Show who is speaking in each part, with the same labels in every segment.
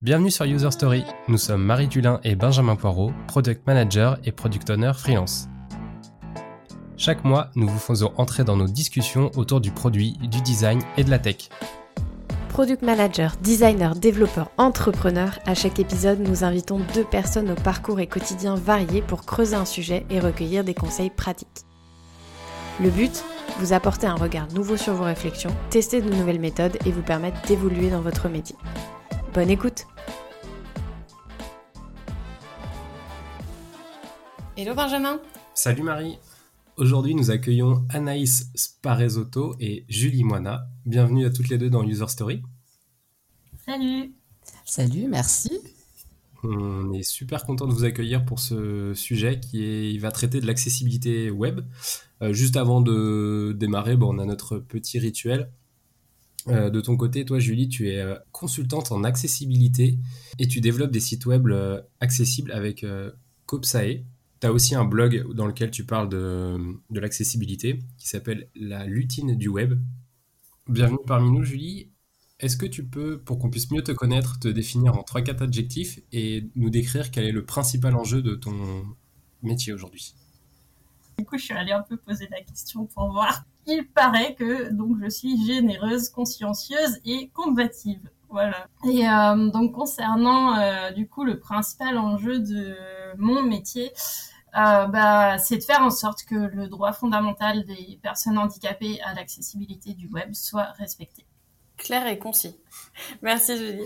Speaker 1: Bienvenue sur User Story. Nous sommes Marie Dulin et Benjamin Poirot, Product Manager et Product Owner freelance. Chaque mois, nous vous faisons entrer dans nos discussions autour du produit, du design et de la tech.
Speaker 2: Product Manager, designer, développeur, entrepreneur, à chaque épisode, nous invitons deux personnes au parcours et quotidien variés pour creuser un sujet et recueillir des conseils pratiques. Le but Vous apporter un regard nouveau sur vos réflexions, tester de nouvelles méthodes et vous permettre d'évoluer dans votre métier. Bonne écoute Hello Benjamin
Speaker 1: Salut Marie Aujourd'hui nous accueillons Anaïs Sparezotto et Julie Moina. Bienvenue à toutes les deux dans User Story.
Speaker 3: Salut
Speaker 4: Salut, merci.
Speaker 1: On est super content de vous accueillir pour ce sujet qui est, il va traiter de l'accessibilité web. Euh, juste avant de démarrer, bon, on a notre petit rituel. Euh, de ton côté, toi, Julie, tu es euh, consultante en accessibilité et tu développes des sites web euh, accessibles avec Copsae. Tu as aussi un blog dans lequel tu parles de, de l'accessibilité qui s'appelle La lutine du web. Bienvenue parmi nous, Julie. Est-ce que tu peux, pour qu'on puisse mieux te connaître, te définir en 3-4 adjectifs et nous décrire quel est le principal enjeu de ton métier aujourd'hui?
Speaker 3: Du coup, je suis allée un peu poser la question pour voir il paraît que donc je suis généreuse, consciencieuse et combative. Voilà. Et euh, donc concernant euh, du coup le principal enjeu de mon métier, euh, bah, c'est de faire en sorte que le droit fondamental des personnes handicapées à l'accessibilité du web soit respecté.
Speaker 2: Clair et concis. Merci Julie.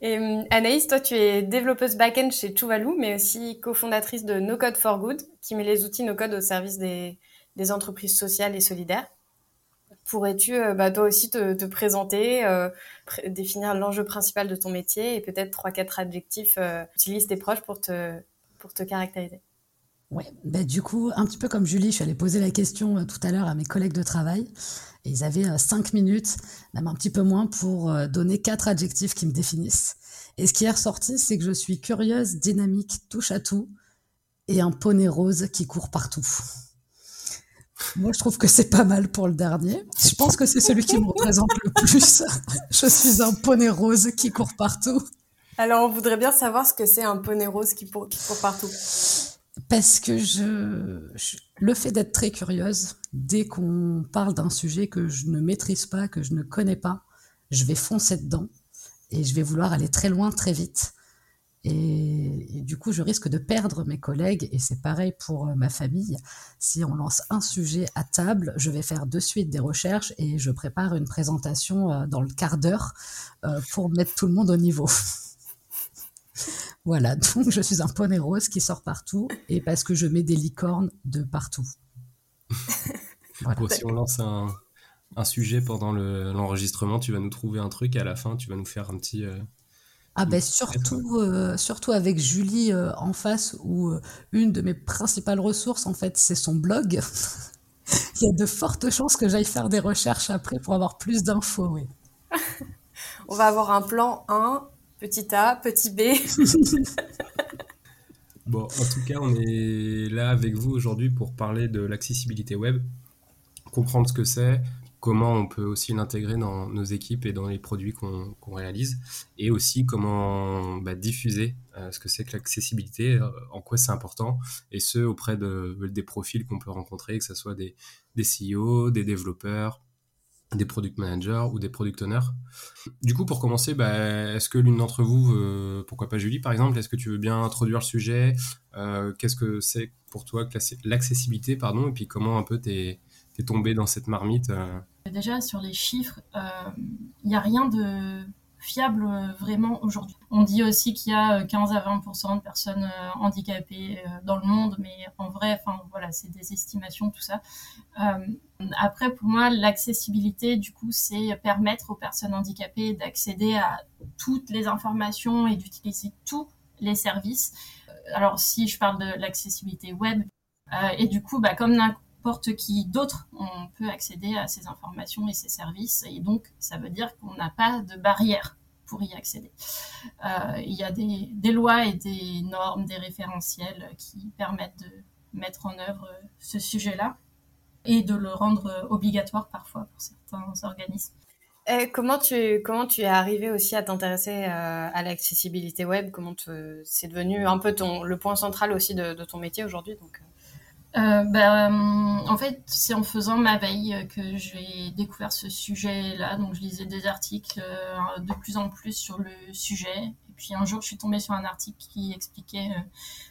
Speaker 2: Et Anaïs, toi tu es développeuse back-end chez Tuvalu, mais aussi cofondatrice de No Code for Good, qui met les outils No Code au service des, des entreprises sociales et solidaires. Pourrais-tu euh, bah, toi aussi te, présenter, euh, définir l'enjeu principal de ton métier et peut-être trois quatre adjectifs euh, tes proches pour te pour te caractériser?
Speaker 4: Ouais, bah, du coup, un petit peu comme Julie, je suis allée poser la question tout à l'heure à mes collègues de travail et ils avaient cinq minutes, même un petit peu moins, pour donner quatre adjectifs qui me définissent. Et ce qui est ressorti, c'est que je suis curieuse, dynamique, touche à tout et un poney rose qui court partout. Moi, je trouve que c'est pas mal pour le dernier. Je pense que c'est celui qui me représente le plus. je suis un poney rose qui court partout.
Speaker 2: Alors, on voudrait bien savoir ce que c'est un poney rose qui, court partout.
Speaker 4: Parce que je, le fait d'être très curieuse, dès qu'on parle d'un sujet que je ne maîtrise pas, que je ne connais pas, je vais foncer dedans et je vais vouloir aller très loin, très vite. Et, du coup, je risque de perdre mes collègues. Et c'est pareil pour euh, ma famille. Si on lance un sujet à table, je vais faire de suite des recherches et je prépare une présentation euh, dans le quart d'heure euh, pour mettre tout le monde au niveau. voilà, donc je suis un poney rose qui sort partout et parce que je mets des licornes de partout.
Speaker 1: Voilà. si on lance un, un sujet pendant l'enregistrement, tu vas nous trouver un truc et à la fin, tu vas nous faire un petit,
Speaker 4: ah ben surtout, euh, surtout avec Julie euh, en face, où euh, une de mes principales ressources, en fait, c'est son blog. Il y a de fortes chances que j'aille faire des recherches après pour avoir plus d'infos, oui.
Speaker 2: On va avoir un plan 1, petit A, petit B.
Speaker 1: bon, en tout cas, on est là avec vous aujourd'hui pour parler de l'accessibilité web, comprendre ce que c'est, comment on peut aussi l'intégrer dans nos équipes et dans les produits qu'on réalise, et aussi comment bah, diffuser euh, ce que c'est que l'accessibilité, euh, en quoi c'est important, et ce auprès de, des profils qu'on peut rencontrer, que ce soit des, des CEO, des développeurs, des product managers ou des product owners. Du coup, pour commencer, bah, est-ce que l'une d'entre vous, pourquoi pas Julie par exemple, est-ce que tu veux bien introduire le sujet? Euh, Qu'est-ce que c'est pour toi l'accessibilité, pardon, et puis comment un peu t'es tombé dans cette marmite
Speaker 3: Déjà, sur les chiffres, il euh, n'y a rien de fiable euh, vraiment aujourd'hui. On dit aussi qu'il y a 15 euh, à 20% de personnes handicapées dans le monde, mais en vrai, enfin voilà, c'est des estimations, tout ça. après, pour moi, l'accessibilité, du coup, c'est permettre aux personnes handicapées d'accéder à toutes les informations et d'utiliser tous les services. Alors, si je parle de l'accessibilité web, et du coup, bah, comme qui d'autre, on peut accéder à ces informations et ces services. Et donc, ça veut dire qu'on n'a pas de barrière pour y accéder. Euh, il y a des, lois et des normes, des référentiels qui permettent de mettre en œuvre ce sujet-là et de le rendre obligatoire parfois pour certains organismes.
Speaker 2: Et comment tu comment tu es arrivé aussi à t'intéresser à l'accessibilité web? Comment c'est devenu un peu ton le point central aussi de, ton métier aujourd'hui donc
Speaker 3: euh, ben, en fait, c'est en faisant ma veille que j'ai découvert ce sujet-là. Donc, je lisais des articles euh, de plus en plus sur le sujet. Puis, un jour, je suis tombée sur un article qui expliquait euh,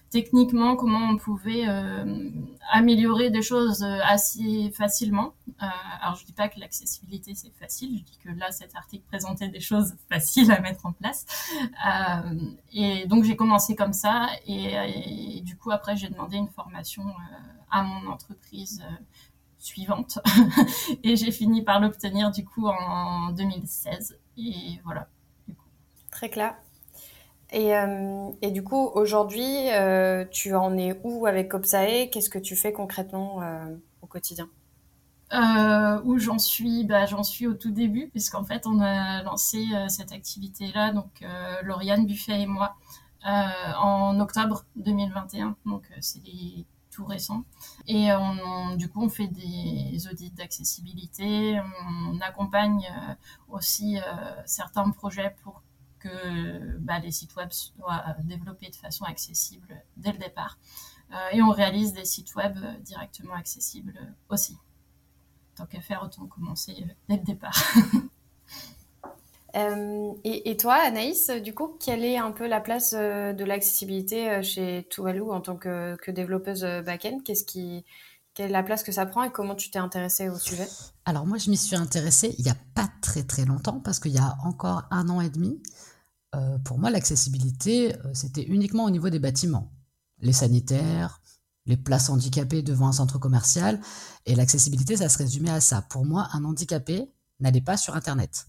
Speaker 3: techniquement comment on pouvait euh, améliorer des choses euh, assez facilement. Alors je dis pas que l'accessibilité c'est facile, je dis que là cet article présentait des choses faciles à mettre en place. Et donc j'ai commencé comme ça et, du coup après j'ai demandé une formation à mon entreprise suivante et j'ai fini par l'obtenir du coup en 2016 et voilà.
Speaker 2: Très clair. Et, euh, et, du coup, aujourd'hui, euh, tu en es où avec Opsae Qu'est-ce que tu fais concrètement euh, au quotidien?
Speaker 3: Où j'en suis? Bah, J'en suis au tout début, puisqu'en fait, on a lancé cette activité-là, donc Lauriane Buffet et moi, en octobre 2021. Donc, c'est tout récent. Et du coup, on fait des audits d'accessibilité. On accompagne aussi certains projets pour que bah, les sites web soient développés de façon accessible dès le départ. Euh, et on réalise des sites web directement accessibles aussi. Tant qu'à faire, autant commencer dès le départ.
Speaker 2: Euh, et, et, toi, Anaïs, du coup, quelle est un peu la place euh, de l'accessibilité euh, chez Tuvalu en tant que, que développeuse back-end? Qu'est-ce qui, quelle est la place que ça prend et comment tu t'es intéressée au sujet?
Speaker 4: Alors moi, je m'y suis intéressée il n'y a pas très très longtemps parce qu'il y a encore un an et demi, euh, pour moi, l'accessibilité, euh, c'était uniquement au niveau des bâtiments. Les sanitaires, les places handicapées devant un centre commercial. Et l'accessibilité, ça se résumait à ça. Pour moi, un handicapé n'allait pas sur Internet.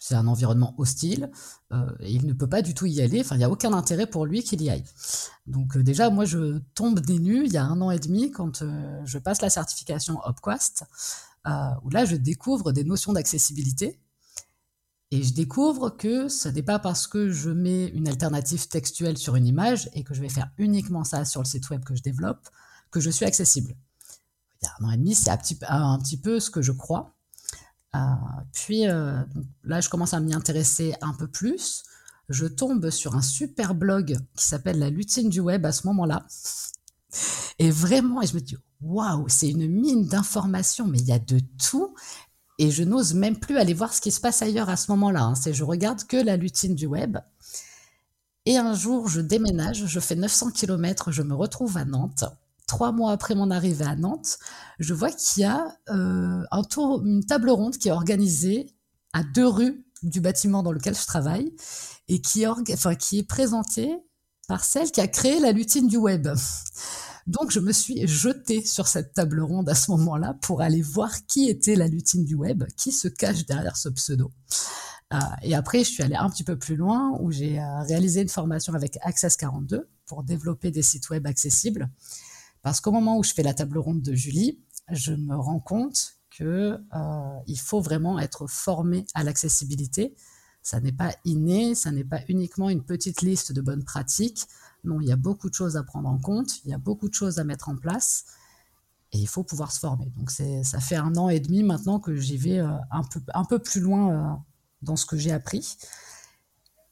Speaker 4: C'est un environnement hostile, euh, et il ne peut pas du tout y aller, il n'y a aucun intérêt pour lui qu'il y aille. Donc déjà, moi je tombe des nues il y a un an et demi quand je passe la certification Opquast, où là je découvre des notions d'accessibilité, et je découvre que ce n'est pas parce que je mets une alternative textuelle sur une image et que je vais faire uniquement ça sur le site web que je développe que je suis accessible. Il y a un an et demi, c'est un petit, peu ce que je crois. Euh, puis euh, là, je commence à m'y intéresser un peu plus. Je tombe sur un super blog qui s'appelle La lutine du web à ce moment-là. Et vraiment, et je me dis, waouh, c'est une mine d'informations, mais il y a de tout et je n'ose même plus aller voir ce qui se passe ailleurs à ce moment-là. Hein. Je regarde que la lutine du web. Et un jour, je déménage, je fais 900 km, je me retrouve à Nantes. Trois mois après mon arrivée à Nantes, je vois qu'il y a euh, une table ronde qui est organisée à deux rues du bâtiment dans lequel je travaille et qui, qui est présentée par celle qui a créé la lutine du web. Donc je me suis jetée sur cette table ronde à ce moment-là pour aller voir qui était la lutine du web, qui se cache derrière ce pseudo. Euh, et après, je suis allée un petit peu plus loin où j'ai euh, réalisé une formation avec Access 42 pour développer des sites web accessibles. Parce qu'au moment où je fais la table ronde de Julie, je me rends compte que euh, il faut vraiment être formé à l'accessibilité. Ça n'est pas inné, ça n'est pas uniquement une petite liste de bonnes pratiques. Non, il y a beaucoup de choses à prendre en compte, il y a beaucoup de choses à mettre en place et il faut pouvoir se former. Donc ça fait un an et demi maintenant que j'y vais euh, un, peu, plus loin euh, dans ce que j'ai appris.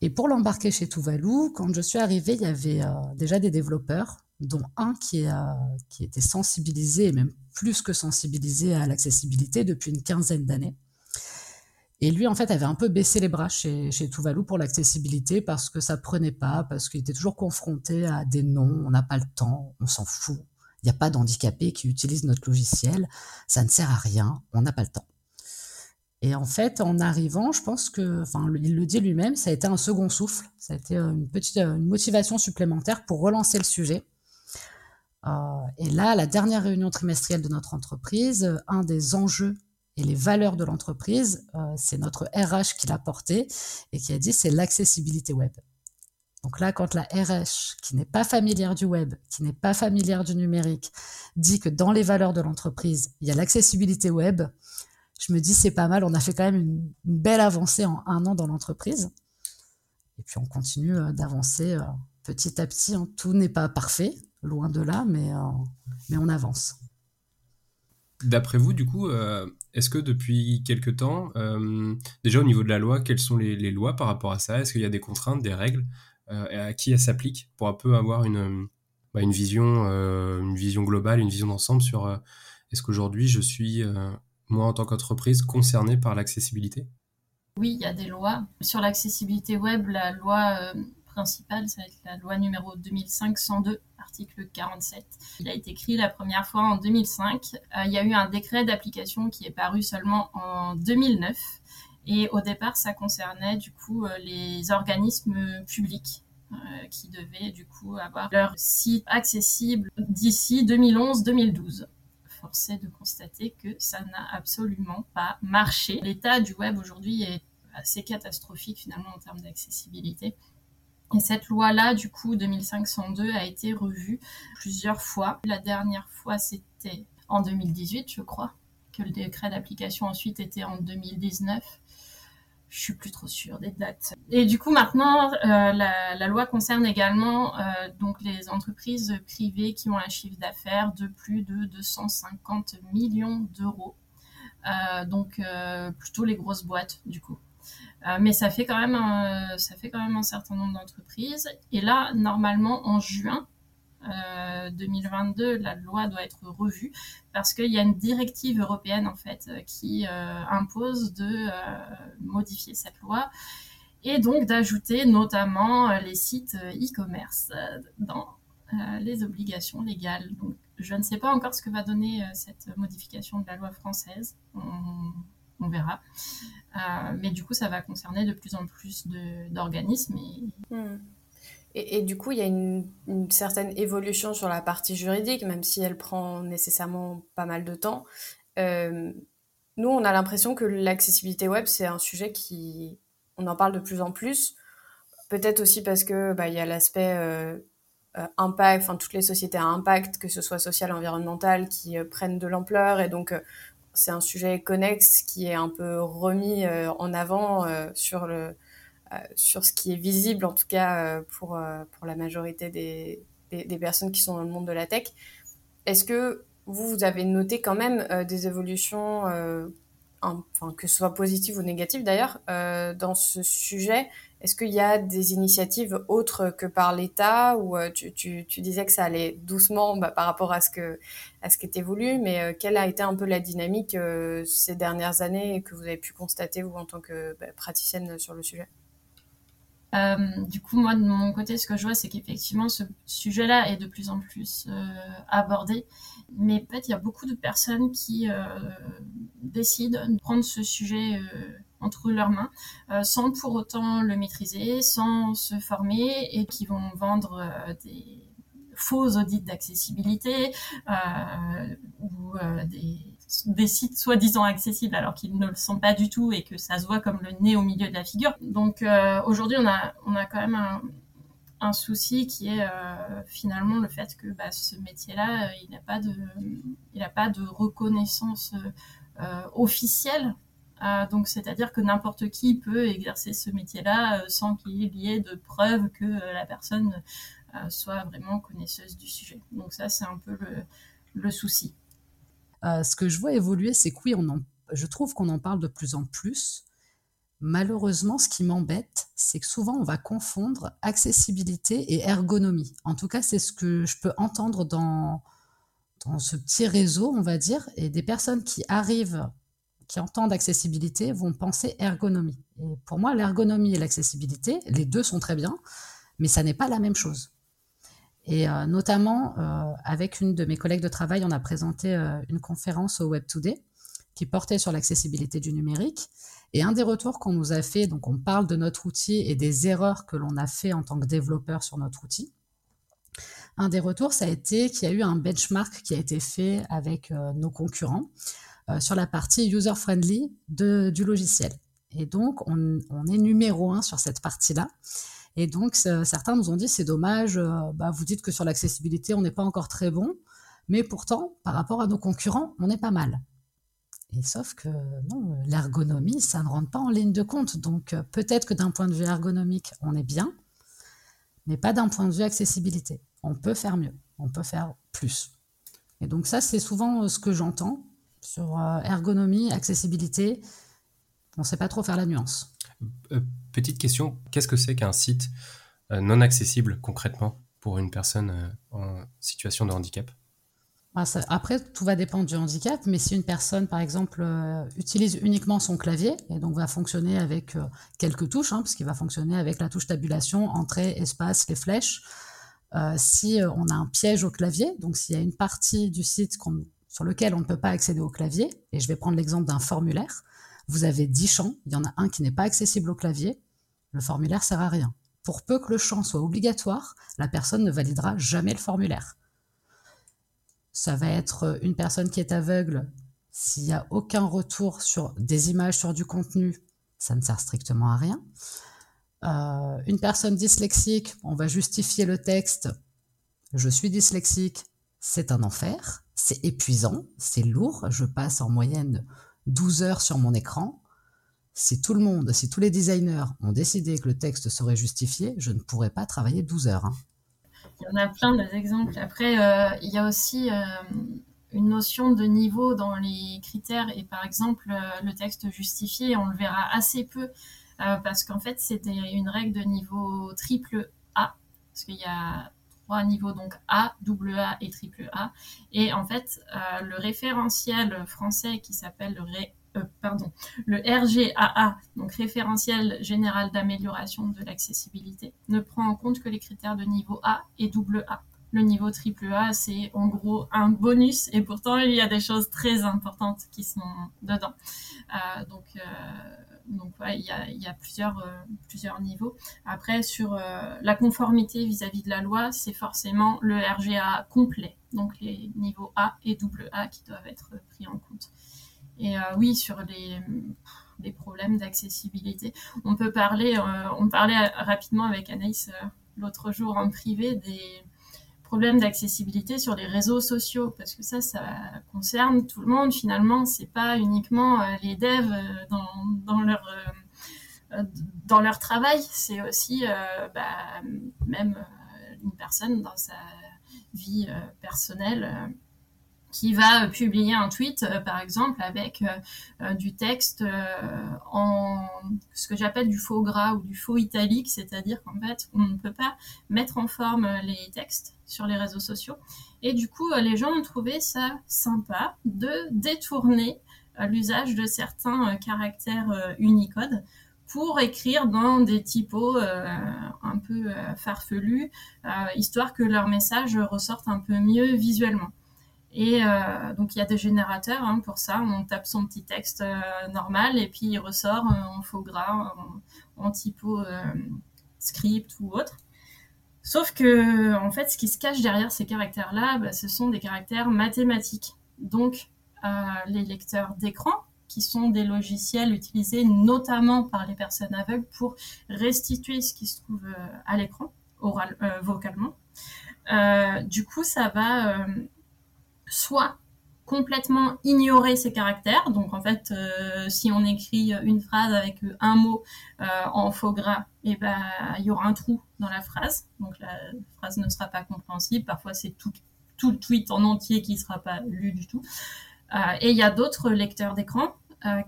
Speaker 4: Et pour l'embarquer chez Tuvalu, quand je suis arrivée, il y avait euh, déjà des développeurs, dont un qui, était sensibilisé, même plus que sensibilisé à l'accessibilité depuis une quinzaine d'années. Et lui, en fait, avait un peu baissé les bras chez, chez Tuvalu pour l'accessibilité parce que ça prenait pas, parce qu'il était toujours confronté à des noms, on n'a pas le temps, on s'en fout. Il n'y a pas d'handicapés qui utilisent notre logiciel, ça ne sert à rien, on n'a pas le temps. Et en fait, en arrivant, je pense que, enfin, il le dit lui-même, ça a été un second souffle, ça a été une petite une motivation supplémentaire pour relancer le sujet. Euh, et là, la dernière réunion trimestrielle de notre entreprise, un des enjeux et les valeurs de l'entreprise, euh, c'est notre RH qui l'a porté et qui a dit c'est l'accessibilité web. Donc là, quand la RH, qui n'est pas familière du web, qui n'est pas familière du numérique, dit que dans les valeurs de l'entreprise, il y a l'accessibilité web, je me dis c'est pas mal, on a fait quand même une, belle avancée en un an dans l'entreprise. Et puis on continue euh, d'avancer euh, petit à petit. Hein. Tout n'est pas parfait, loin de là, mais on avance.
Speaker 1: D'après vous, du coup, est-ce que depuis quelque temps, déjà au niveau de la loi, quelles sont les, lois par rapport à ça? Est-ce qu'il y a des contraintes, des règles et à qui elles s'appliquent pour un peu avoir une, bah, vision, une vision globale, une vision d'ensemble sur est-ce qu'aujourd'hui je suis, moi en tant qu'entreprise, concerné par l'accessibilité?
Speaker 3: Oui, il y a des lois. Sur l'accessibilité web, la loi principale, ça va être la loi numéro 2502, article 47. Il a été écrit la première fois en 2005. Euh, il y a eu un décret d'application qui est paru seulement en 2009. Et au départ, ça concernait du coup euh, les organismes publics euh, qui devaient du coup avoir leur site accessible d'ici 2011-2012 Force de constater que ça n'a absolument pas marché. L'état du web aujourd'hui est assez catastrophique finalement en termes d'accessibilité. Et cette loi-là, du coup, 2502, a été revue plusieurs fois. La dernière fois, c'était en 2018, je crois, que le décret d'application ensuite était en 2019. Je suis plus trop sûre des dates. Et du coup, maintenant, euh, la, loi concerne également euh, donc les entreprises privées qui ont un chiffre d'affaires de plus de 250 millions d'euros. Euh, donc plutôt les grosses boîtes, du coup. Euh, mais ça fait quand même un, certain nombre d'entreprises. Et là, normalement, en juin 2022, euh, la loi doit être revue parce qu'il y a une directive européenne en fait qui euh, impose de modifier cette loi et donc d'ajouter notamment les sites e-commerce dans les obligations légales. Donc, je ne sais pas encore ce que va donner cette modification de la loi française. Verra. Euh, mais du coup, ça va concerner de plus en plus d'organismes.
Speaker 2: Hmm. Et... Et, du coup, il y a une, certaine évolution sur la partie juridique, même si elle prend nécessairement pas mal de temps. Euh, nous, on a l'impression que l'accessibilité web, c'est un sujet qui, on en parle de plus en plus. Peut-être aussi parce que bah, y a l'aspect euh, impact, enfin toutes les sociétés à impact, que ce soit social, environnemental, qui prennent de l'ampleur et donc c'est un sujet connexe qui est un peu remis euh, en avant euh, sur le euh, sur ce qui est visible en tout cas pour pour la majorité des, des, personnes qui sont dans le monde de la tech. Est-ce que vous vous avez noté quand même des évolutions enfin, que ce soit positives ou négatives d'ailleurs, dans ce sujet est-ce qu'il y a des initiatives autres que par l'État ou euh, tu, tu, disais que ça allait doucement bah, par rapport à ce que à ce qui était voulu, mais euh, quelle a été un peu la dynamique euh, ces dernières années que vous avez pu constater vous en tant que bah, praticienne sur le sujet?
Speaker 3: Du coup, moi, de mon côté, ce que je vois, c'est qu'effectivement, ce sujet-là est de plus en plus abordé. Mais peut-être, il y a beaucoup de personnes qui décident de prendre ce sujet entre leurs mains, euh, sans pour autant le maîtriser, sans se former, et qui vont vendre euh, des faux audits d'accessibilité euh, ou des, sites soi-disant accessibles alors qu'ils ne le sont pas du tout et que ça se voit comme le nez au milieu de la figure. Donc aujourd'hui, on a, on a quand même un, souci qui est finalement le fait que bah, ce métier-là, il n'a pas de, pas de reconnaissance officielle euh, donc, c'est-à-dire que n'importe qui peut exercer ce métier-là euh, sans qu'il y ait de preuves que euh, la personne soit vraiment connaisseuse du sujet. Donc ça, c'est un peu le, souci.
Speaker 4: ce que je vois évoluer, c'est que oui, je trouve qu'on en parle de plus en plus. Malheureusement, ce qui m'embête, c'est que souvent on va confondre accessibilité et ergonomie. En tout cas, c'est ce que je peux entendre dans ce petit réseau, on va dire, et des personnes qui arrivent qui entendent accessibilité vont penser ergonomie. Et pour moi, l'ergonomie et l'accessibilité, les deux sont très bien, mais ça n'est pas la même chose. Et euh, notamment, euh, avec une de mes collègues de travail, on a présenté euh, une conférence au Web Today qui portait sur l'accessibilité du numérique. Et un des retours qu'on nous a fait, donc on parle de notre outil et des erreurs que l'on a fait en tant que développeur sur notre outil. Un des retours, ça a été qu'il y a eu un benchmark qui a été fait avec nos concurrents sur la partie user-friendly du logiciel. Et donc, on, est numéro un sur cette partie-là. Et donc, certains nous ont dit, c'est dommage, euh, bah, vous dites que sur l'accessibilité, on n'est pas encore très bon, mais pourtant, par rapport à nos concurrents, on est pas mal. Et sauf que l'ergonomie, ça ne rentre pas en ligne de compte. Donc, euh, peut-être que d'un point de vue ergonomique, on est bien, mais pas d'un point de vue accessibilité. On peut faire mieux, on peut faire plus. Et donc ça, c'est souvent ce que j'entends Sur ergonomie, accessibilité, on ne sait pas trop faire la nuance.
Speaker 1: petite question, qu'est-ce que c'est qu'un site non accessible concrètement pour une personne en situation de handicap?
Speaker 4: Bah, après, tout va dépendre du handicap, mais si une personne, par exemple, euh, utilise uniquement son clavier, et donc va fonctionner avec euh, quelques touches, hein, parce qu'il va fonctionner avec la touche tabulation, entrée, espace, les flèches, euh, si on a un piège au clavier, donc s'il y a une partie du site sur lequel on ne peut pas accéder au clavier, et je vais prendre l'exemple d'un formulaire, vous avez 10 champs, il y en a un qui n'est pas accessible au clavier, le formulaire sert à rien. Pour peu que le champ soit obligatoire, la personne ne validera jamais le formulaire. Ça va être une personne qui est aveugle. S'il n'y a aucun retour sur des images, sur du contenu, ça ne sert strictement à rien. Euh, une personne dyslexique, on va justifier le texte. Je suis dyslexique, c'est un enfer, c'est épuisant, c'est lourd. Je passe en moyenne 12 heures sur mon écran. Si tout le monde, si tous les designers ont décidé que le texte serait justifié, je ne pourrais pas travailler 12 heures. Hein.
Speaker 3: Il y en a plein d'exemples. Après, euh, il y a aussi euh, une notion de niveau dans les critères. Et par exemple, euh, le texte justifié, on le verra assez peu parce qu'en fait, c'était une règle de niveau triple A. Parce qu'il y a trois niveaux, donc A, double A et triple A. Et en fait, le référentiel français qui s'appelle le ré euh, pardon, le RGAA, donc référentiel général d'amélioration de l'accessibilité, ne prend en compte que les critères de niveau A et double A. Le niveau triple A, c'est en gros un bonus et pourtant il y a des choses très importantes qui sont dedans. Euh, donc, euh, donc il, y a, il y a, plusieurs, plusieurs niveaux. Après, sur la conformité vis-à-vis de la loi, c'est forcément le RGA complet, donc les niveaux A et double A qui doivent être pris en compte. Et euh, oui, sur les, problèmes d'accessibilité, on peut parler, euh, on parlait rapidement avec Anaïs euh, l'autre jour en privé des problèmes d'accessibilité sur les réseaux sociaux parce que ça ça concerne tout le monde finalement. C'est pas uniquement les devs dans, dans leur dans leur travail. C'est aussi bah, même une personne dans sa vie personnelle qui va publier un tweet, euh, par exemple, avec euh, euh, du texte en ce que j'appelle du faux gras ou du faux italique, c'est-à-dire qu'en fait, on ne peut pas mettre en forme les textes sur les réseaux sociaux. Et du coup, les gens ont trouvé ça sympa de détourner l'usage de certains caractères Unicode pour écrire dans des typos un peu farfelus, histoire que leur message ressorte un peu mieux visuellement. Et euh, donc il y a des générateurs hein, pour ça. On tape son petit texte euh, normal et puis il ressort en faux gras, en, typo euh, script ou autre. Sauf que en fait, ce qui se cache derrière ces caractères-là, bah, ce sont des caractères mathématiques. Donc les lecteurs d'écran, qui sont des logiciels utilisés notamment par les personnes aveugles pour restituer ce qui se trouve à l'écran, vocalement. du coup, ça va soit complètement ignorer ces caractères. Donc en fait, euh, si on écrit une phrase avec un mot euh, en faux gras, et eh ben il y aura un trou dans la phrase. Donc la phrase ne sera pas compréhensible. Parfois c'est tout, le tweet en entier qui ne sera pas lu du tout. Euh, et il y a d'autres lecteurs d'écran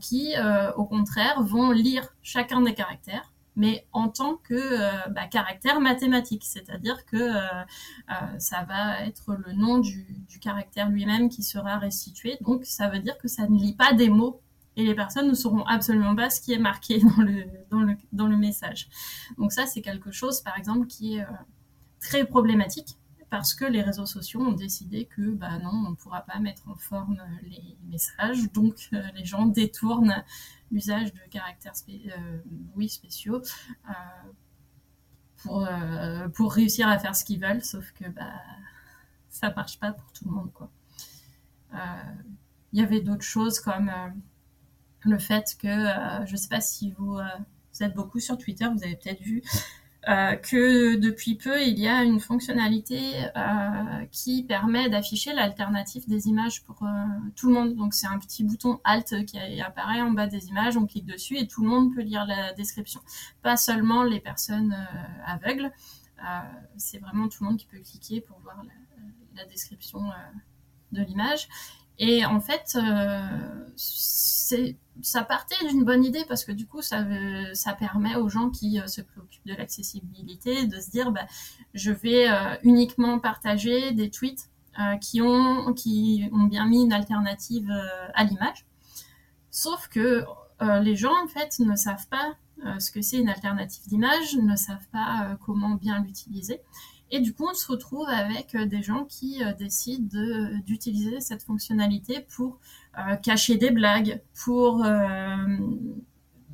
Speaker 3: qui, au contraire, vont lire chacun des caractères mais en tant que euh, bah, caractère mathématique, c'est-à-dire que euh, euh, ça va être le nom du, caractère lui-même qui sera restitué. Donc ça veut dire que ça ne lit pas des mots et les personnes ne sauront absolument pas ce qui est marqué dans le, dans le, dans le message. Donc ça, c'est quelque chose, par exemple, qui est très problématique parce que les réseaux sociaux ont décidé que bah non, on ne pourra pas mettre en forme les messages, donc les gens détournent l'usage de caractères euh, oui, spéciaux euh, pour, euh, pour réussir à faire ce qu'ils veulent, sauf que bah, ça marche pas pour tout le monde. Quoi. Il y avait d'autres choses comme le fait que, je sais pas si vous êtes beaucoup sur Twitter, vous avez peut-être vu, euh, que depuis peu, il y a une fonctionnalité euh, qui permet d'afficher l'alternative des images pour euh, tout le monde. Donc c'est un petit bouton Alt qui apparaît en bas des images, on clique dessus et tout le monde peut lire la description. Pas seulement les personnes aveugles, c'est vraiment tout le monde qui peut cliquer pour voir la, la description de l'image. Et en fait, euh, ça partait d'une bonne idée parce que du coup, ça, ça permet aux gens qui se préoccupent de l'accessibilité de se dire, bah, je vais uniquement partager des tweets qui, ont, qui ont bien mis une alternative à l'image. Sauf que les gens, en fait, ne savent pas euh, ce que c'est une alternative d'image, ne savent pas euh, comment bien l'utiliser. Et du coup, on se retrouve avec euh, des gens qui décident d'utiliser cette fonctionnalité pour cacher des blagues, pour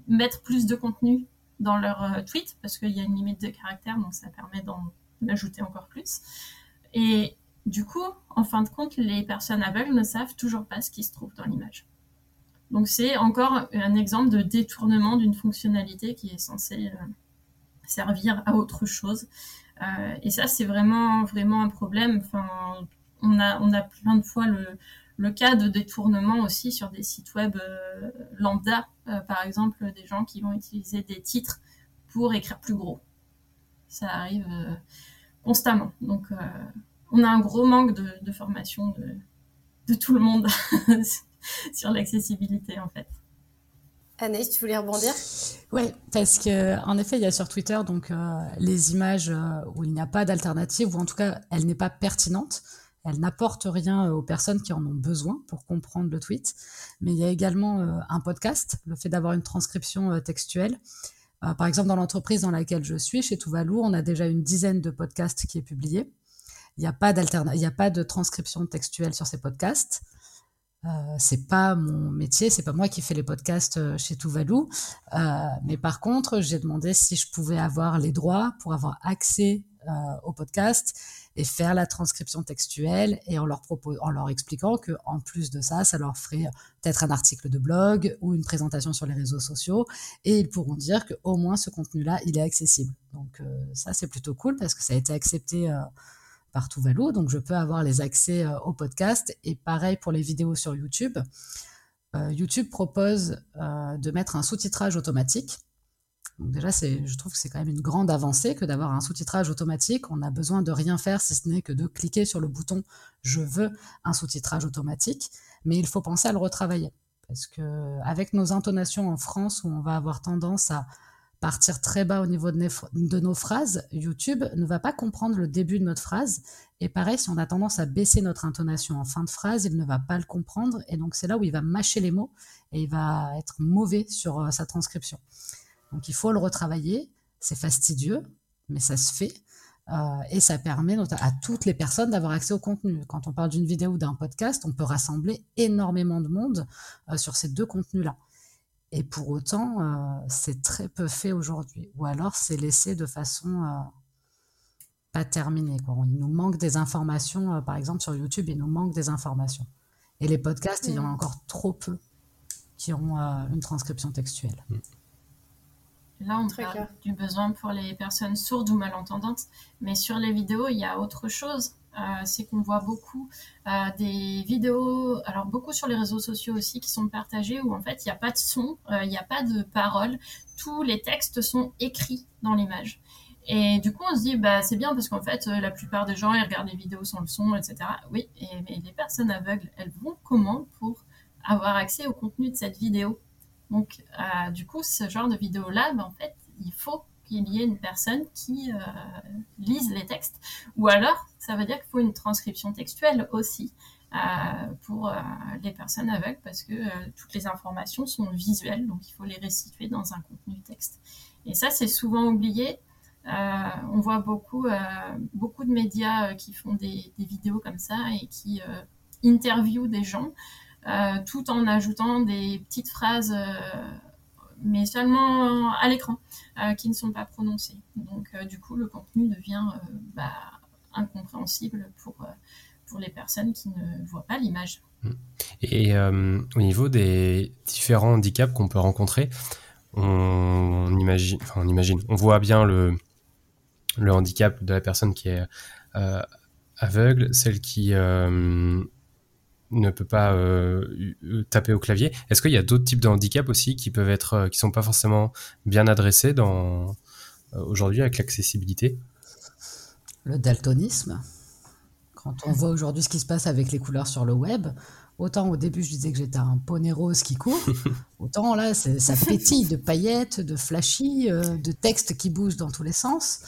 Speaker 3: mettre plus de contenu dans leur tweet, parce qu'il y a une limite de caractère, donc ça permet d'en ajouter encore plus. Et du coup, en fin de compte, les personnes aveugles ne savent toujours pas ce qui se trouve dans l'image. Donc c'est encore un exemple de détournement d'une fonctionnalité qui est censée euh, servir à autre chose. Euh, et ça, c'est vraiment, vraiment un problème. Enfin, on a, on a plein de fois le, le cas de détournement aussi sur des sites web euh, lambda, par exemple, des gens qui vont utiliser des titres pour écrire plus gros. Ça arrive constamment. Donc, on a un gros manque de, de formation de, de tout le monde sur l'accessibilité en fait.
Speaker 2: Anaïs, tu voulais rebondir?
Speaker 4: Oui, parce que en effet, il y a sur Twitter donc euh, les images euh, où il n'y a pas d'alternative ou en tout cas, elle n'est pas pertinente. Elle n'apporte rien euh, aux personnes qui en ont besoin pour comprendre le tweet. Mais il y a également un podcast, le fait d'avoir une transcription textuelle. par exemple, dans l'entreprise dans laquelle je suis, chez Tuvalu, on a déjà une dizaine de podcasts qui est publié. Il n'y a pas il n'y a pas de transcription textuelle sur ces podcasts. Euh, c'est pas mon métier, c'est pas moi qui fais les podcasts euh, chez Tuvalu. Euh, mais par contre, j'ai demandé si je pouvais avoir les droits pour avoir accès euh, au podcast et faire la transcription textuelle et en leur propos, en leur expliquant que en plus de ça, ça leur ferait peut-être un article de blog ou une présentation sur les réseaux sociaux et ils pourront dire que au moins ce contenu-là, il est accessible. Donc ça, c'est plutôt cool parce que ça a été accepté par Tuvalu, donc je peux avoir les accès euh, au podcast. Et pareil pour les vidéos sur YouTube. Euh, YouTube propose euh, de mettre un sous-titrage automatique. Donc déjà, je trouve que c'est quand même une grande avancée que d'avoir un sous-titrage automatique. On n'a besoin de rien faire si ce n'est que de cliquer sur le bouton Je veux un sous-titrage automatique. Mais il faut penser à le retravailler. Parce que avec nos intonations en France, où on va avoir tendance à partir très bas au niveau de, nos phrases, YouTube ne va pas comprendre le début de notre phrase. Et pareil, si on a tendance à baisser notre intonation en fin de phrase, il ne va pas le comprendre. Et donc c'est là où il va mâcher les mots et il va être mauvais sur euh, sa transcription. Donc il faut le retravailler. C'est fastidieux, mais ça se fait. Euh, et ça permet à toutes les personnes d'avoir accès au contenu. Quand on parle d'une vidéo ou d'un podcast, on peut rassembler énormément de monde euh, sur ces deux contenus-là. Et pour autant, euh, c'est très peu fait aujourd'hui. Ou alors, c'est laissé de façon euh, pas terminée. Quoi. Il nous manque des informations. Euh, par exemple, sur YouTube, il nous manque des informations. Et les podcasts, il y en a encore trop peu qui ont une transcription textuelle. Mm.
Speaker 3: Là, on parle du besoin pour les personnes sourdes ou malentendantes. Mais sur les vidéos, il y a autre chose. Euh, c'est qu'on voit beaucoup euh, des vidéos, alors beaucoup sur les réseaux sociaux aussi, qui sont partagées où en fait il n'y a pas de son, euh, il n'y a pas de parole, tous les textes sont écrits dans l'image. Et du coup, on se dit, bah, c'est bien parce qu'en fait, la plupart des gens, ils regardent les vidéos sans le son, etc. Oui, et, mais les personnes aveugles, elles vont comment pour avoir accès au contenu de cette vidéo? Donc, du coup, ce genre de vidéo-là, bah, en fait, il faut qu'il y ait une personne qui euh, lise les textes. Ou alors, ça veut dire qu'il faut une transcription textuelle aussi euh, pour euh, les personnes aveugles parce que toutes les informations sont visuelles, donc il faut les restituer dans un contenu texte. Et ça, c'est souvent oublié. on voit beaucoup, beaucoup de médias qui font des, des, vidéos comme ça et qui interviewent des gens tout en ajoutant des petites phrases mais seulement à l'écran, euh, qui ne sont pas prononcés. Donc, euh, du coup, le contenu devient euh, bah, incompréhensible pour, pour les personnes qui ne voient pas l'image.
Speaker 1: Et au niveau des différents handicaps qu'on peut rencontrer, on imagine, on voit bien le, le handicap de la personne qui est aveugle, celle qui ne peut pas euh, taper au clavier. Est-ce qu'il y a d'autres types de handicaps aussi qui peuvent être, euh, qui sont pas forcément bien adressés dans euh, aujourd'hui avec l'accessibilité?
Speaker 4: Le daltonisme, Quand on voit aujourd'hui ce qui se passe avec les couleurs sur le web, autant au début je disais que j'étais un poney rose qui court, autant là ça pétille de paillettes, de flashy, de textes qui bougent dans tous les sens.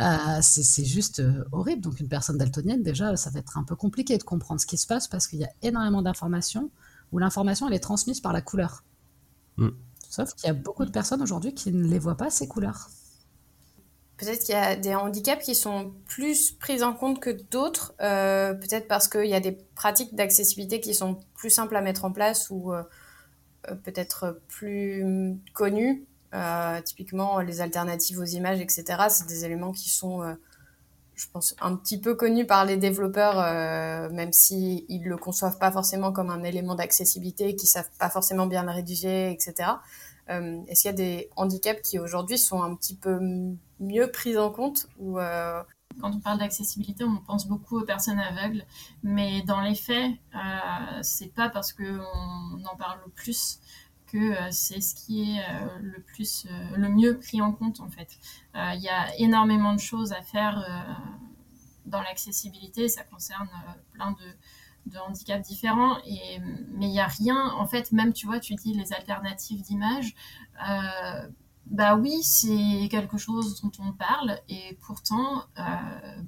Speaker 4: Euh, c'est juste euh, horrible. Donc une personne daltonienne, déjà, ça va être un peu compliqué de comprendre ce qui se passe parce qu'il y a énormément d'informations où l'information elle est transmise par la couleur. Mm. Sauf qu'il y a beaucoup de personnes aujourd'hui qui ne les voient pas ces couleurs.
Speaker 2: Peut-être qu'il y a des handicaps qui sont plus pris en compte que d'autres, euh, peut-être parce qu'il y a des pratiques d'accessibilité qui sont plus simples à mettre en place ou euh, peut-être plus connues. Typiquement, les alternatives aux images, etc. C'est des éléments qui sont, je pense, un petit peu connus par les développeurs, même s'ils ne le conçoivent pas forcément comme un élément d'accessibilité, qui savent pas forcément bien le rédiger, etc. Est-ce qu'il y a des handicaps qui aujourd'hui sont un petit peu mieux prise en compte ou euh,
Speaker 3: Quand on parle d'accessibilité, on pense beaucoup aux personnes aveugles, mais dans les faits, euh, c'est pas parce qu'on en parle plus euh, c'est ce qui est euh, le plus, le mieux pris en compte en fait. Il y a énormément de choses à faire dans l'accessibilité, ça concerne plein de, handicaps différents. Et, mais il n'y a rien, en fait, même tu vois, tu dis les alternatives d'image, euh, bah oui, c'est quelque chose dont on parle et pourtant, euh,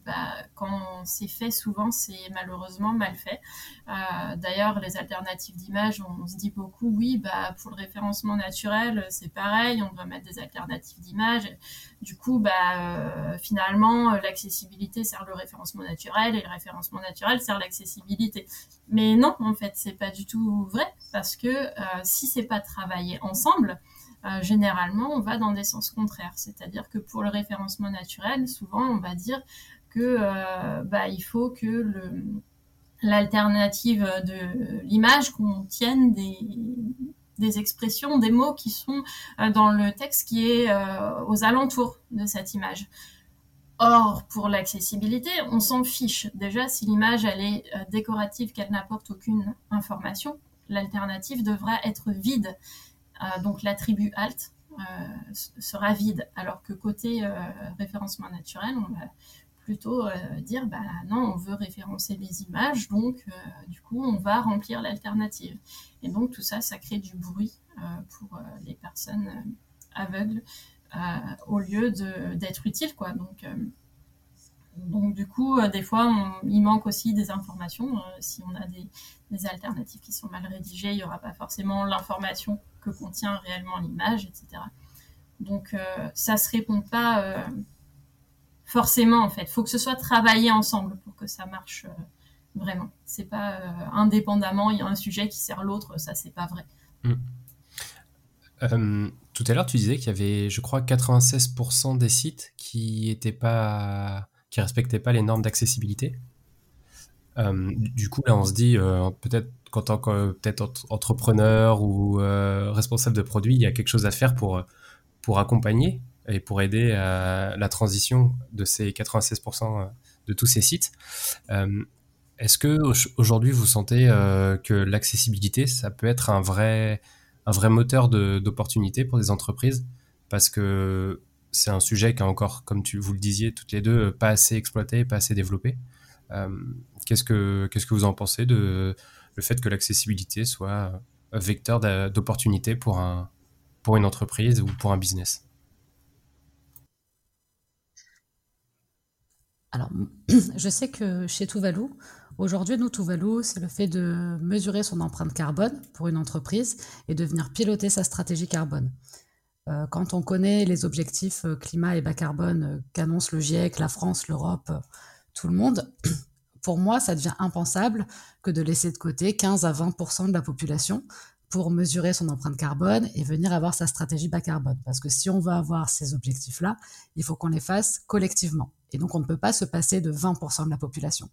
Speaker 3: bah, quand c'est fait, souvent c'est malheureusement mal fait. Euh, d'ailleurs, les alternatives d'image, on se dit beaucoup, oui, bah pour le référencement naturel, c'est pareil, on va mettre des alternatives d'image. Du coup, bah euh, finalement, l'accessibilité sert le référencement naturel et le référencement naturel sert l'accessibilité. Mais non, en fait, c'est pas du tout vrai parce que si c'est pas travaillé ensemble, euh, généralement, on va dans des sens contraires. C'est-à-dire que pour le référencement naturel, souvent, on va dire que euh, bah, il faut que l'alternative de l'image contienne des, des expressions, des mots qui sont euh, dans le texte qui est aux alentours de cette image. Or, pour l'accessibilité, on s'en fiche. Déjà, si l'image elle est décorative, qu'elle n'apporte aucune information, l'alternative devra être vide. Euh, donc l'attribut alt euh, sera vide, alors que côté euh, référencement naturel, on va plutôt dire bah non, on veut référencer les images, donc du coup on va remplir l'alternative. Et donc tout ça, ça crée du bruit pour les personnes aveugles au lieu d'être utile. Donc du coup, des fois, il manque aussi des informations. si on a des, alternatives qui sont mal rédigées, il n'y aura pas forcément l'information que contient réellement l'image, etc. Donc euh, ça se répond pas euh, forcément en fait. Il faut que ce soit travaillé ensemble pour que ça marche euh, vraiment. C'est pas indépendamment, il y a un sujet qui sert l'autre, ça c'est pas vrai.
Speaker 1: Hmm. tout à l'heure, tu disais qu'il y avait, je crois, 96% des sites qui étaient pas, qui respectaient pas les normes d'accessibilité. du coup, là, on se dit peut-être qu'en tant que peut-être entrepreneur ou euh, responsable de produit, il y a quelque chose à faire pour, pour accompagner et pour aider à la transition de ces 96% de tous ces sites. Euh, est-ce que aujourd'hui vous sentez euh, que l'accessibilité, ça peut être un vrai, un vrai moteur d'opportunité pour des entreprises? Parce que c'est un sujet qui est encore, comme tu, vous le disiez toutes les deux, pas assez exploité, pas assez développé. qu'est-ce, que, qu'est-ce que vous en pensez de, le fait que l'accessibilité soit un vecteur d'opportunité pour, un, pour une entreprise ou pour un business
Speaker 4: Alors, je sais que chez Tuvalu, aujourd'hui, nous, Tuvalu, c'est le fait de mesurer son empreinte carbone pour une entreprise et de venir piloter sa stratégie carbone. Euh, quand on connaît les objectifs euh, climat et bas carbone euh, qu'annonce le GIEC, la France, l'Europe, tout le monde, pour moi, ça devient impensable que de laisser de côté 15 à 20% de la population pour mesurer son empreinte carbone et venir avoir sa stratégie bas carbone. Parce que si on veut avoir ces objectifs-là, il faut qu'on les fasse collectivement. Et donc, on ne peut pas se passer de 20% de la population.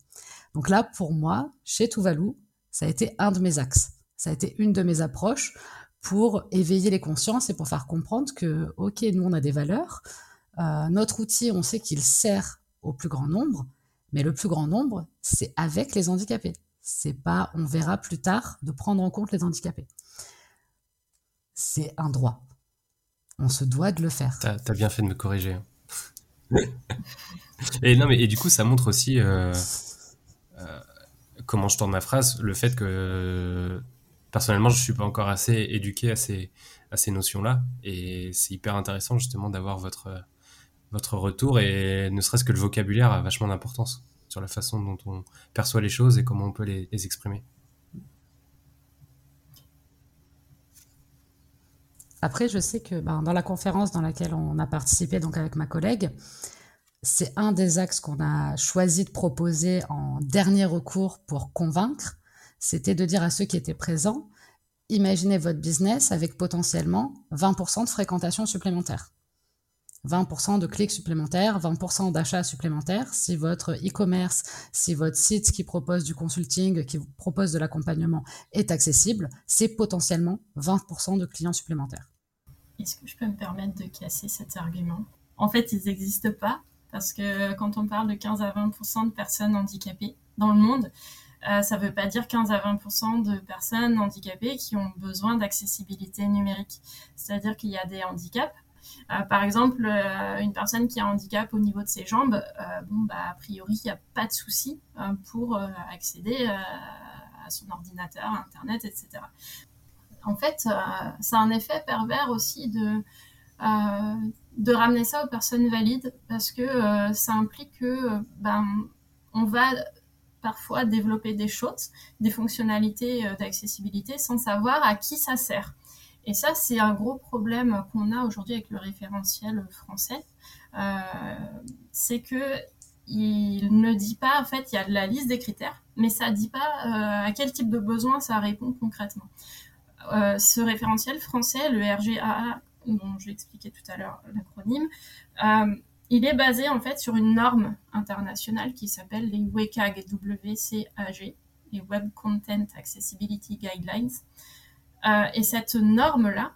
Speaker 4: Donc là, pour moi, chez Tuvalu, ça a été un de mes axes. Ça a été une de mes approches pour éveiller les consciences et pour faire comprendre que, OK, nous, on a des valeurs. Euh, notre outil, on sait qu'il sert au plus grand nombre, mais le plus grand nombre, c'est avec les handicapés. C'est pas, on verra plus tard, de prendre en compte les handicapés. C'est un droit. On se doit de le faire.
Speaker 1: T'as as bien fait de me corriger. et non, mais et du coup, ça montre aussi, euh, comment je tourne ma phrase, le fait que personnellement, je suis pas encore assez éduqué à ces, à ces notions-là. Et c'est hyper intéressant justement d'avoir votre, votre retour et ne serait-ce que le vocabulaire a vachement d'importance sur la façon dont on perçoit les choses et comment on peut les, exprimer.
Speaker 4: Après, je sais que ben, dans la conférence dans laquelle on a participé donc avec ma collègue, c'est un des axes qu'on a choisi de proposer en dernier recours pour convaincre. C'était de dire à ceux qui étaient présents, imaginez votre business avec potentiellement 20% de fréquentation supplémentaire. 20% de clics supplémentaires, 20% d'achats supplémentaires. Si votre e-commerce, si votre site qui propose du consulting, qui vous propose de l'accompagnement est accessible, c'est potentiellement 20% de clients supplémentaires.
Speaker 3: Est-ce que je peux me permettre de casser cet argument? En fait, ils n'existent pas parce que quand on parle de 15 à 20% de personnes handicapées dans le monde, euh, ça ne veut pas dire 15 à 20% de personnes handicapées qui ont besoin d'accessibilité numérique. C'est-à-dire qu'il y a des handicaps euh, par exemple, euh, une personne qui a un handicap au niveau de ses jambes, euh, bon, bah, a priori, il n'y a pas de souci pour accéder à son ordinateur, à Internet, etc. En fait, ça a un effet pervers aussi de, ramener ça aux personnes valides parce que ça implique que ben, on va parfois développer des choses, des fonctionnalités d'accessibilité sans savoir à qui ça sert. Et ça, c'est un gros problème qu'on a aujourd'hui avec le référentiel français. Euh, c'est que il ne dit pas, en fait, il y a la liste des critères, mais ça ne dit pas euh, à quel type de besoin ça répond concrètement. Euh, ce référentiel français, le RGAA, dont j'ai expliqué tout à l'heure l'acronyme, il est basé en fait sur une norme internationale qui s'appelle les WCAG, WCAG, les Web Content Accessibility Guidelines, et cette norme-là,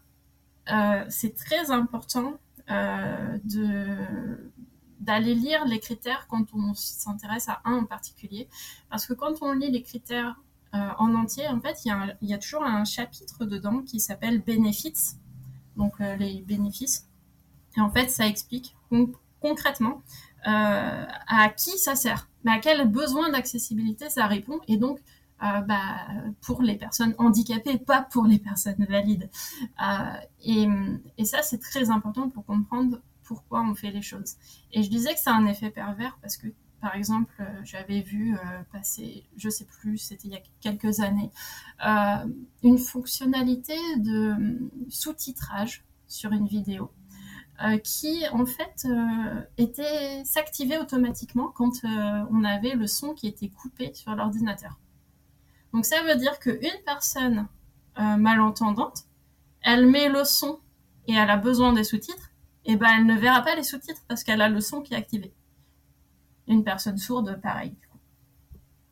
Speaker 3: euh, c'est très important euh, de d'aller lire les critères quand on s'intéresse à un en particulier. Parce que quand on lit les critères en entier, en fait, il y, a y, a toujours un chapitre dedans qui s'appelle bénéfices, donc les bénéfices. Et en fait, ça explique concrètement à qui ça sert, mais à quel besoin d'accessibilité ça répond, et donc euh, bah, pour les personnes handicapées, pas pour les personnes valides. Euh, et, ça, c'est très important pour comprendre pourquoi on fait les choses. Et je disais que c'est un effet pervers parce que, par exemple, euh, j'avais vu passer, je sais plus, c'était il y a quelques années, une fonctionnalité de sous-titrage sur une vidéo. qui en fait était s'activait automatiquement quand on avait le son qui était coupé sur l'ordinateur. Donc ça veut dire qu'une personne euh, malentendante, elle met le son et elle a besoin des sous-titres, et ben elle ne verra pas les sous-titres parce qu'elle a le son qui est activé. Une personne sourde, pareil.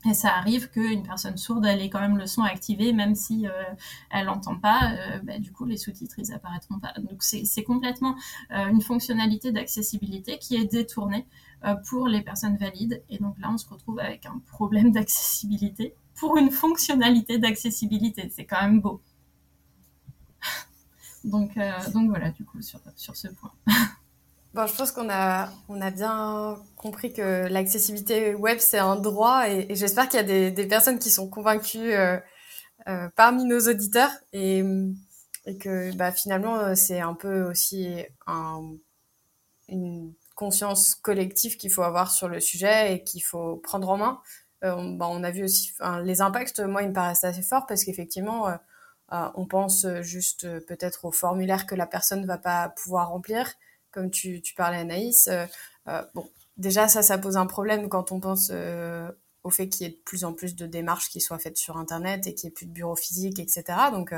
Speaker 3: Et ça arrive qu'une personne sourde, elle ait quand même le son activé, même si euh, elle n'entend pas, euh, ben, du coup les sous-titres ils apparaîtront pas. Donc c'est complètement une fonctionnalité d'accessibilité qui est détournée pour les personnes valides. Et donc là on se retrouve avec un problème d'accessibilité pour une fonctionnalité d'accessibilité. C'est quand même beau. donc, euh, donc voilà, du coup, sur, ce point.
Speaker 2: Bon, je pense qu'on a, bien compris que l'accessibilité web, c'est un droit et, j'espère qu'il y a des, personnes qui sont convaincues euh, euh, parmi nos auditeurs et, que bah, finalement, c'est un peu aussi un, une conscience collective qu'il faut avoir sur le sujet et qu'il faut prendre en main. Euh, on, bah, on, a vu aussi les impacts, moi, ils me paraissent assez forts parce qu'effectivement, euh, euh, on pense juste peut-être au formulaire que la personne va pas pouvoir remplir, comme tu, parlais Anaïs. bon, déjà, ça, ça pose un problème quand on pense au fait qu'il y ait de plus en plus de démarches qui soient faites sur Internet et qu'il n'y ait plus de bureau physique, etc. Donc,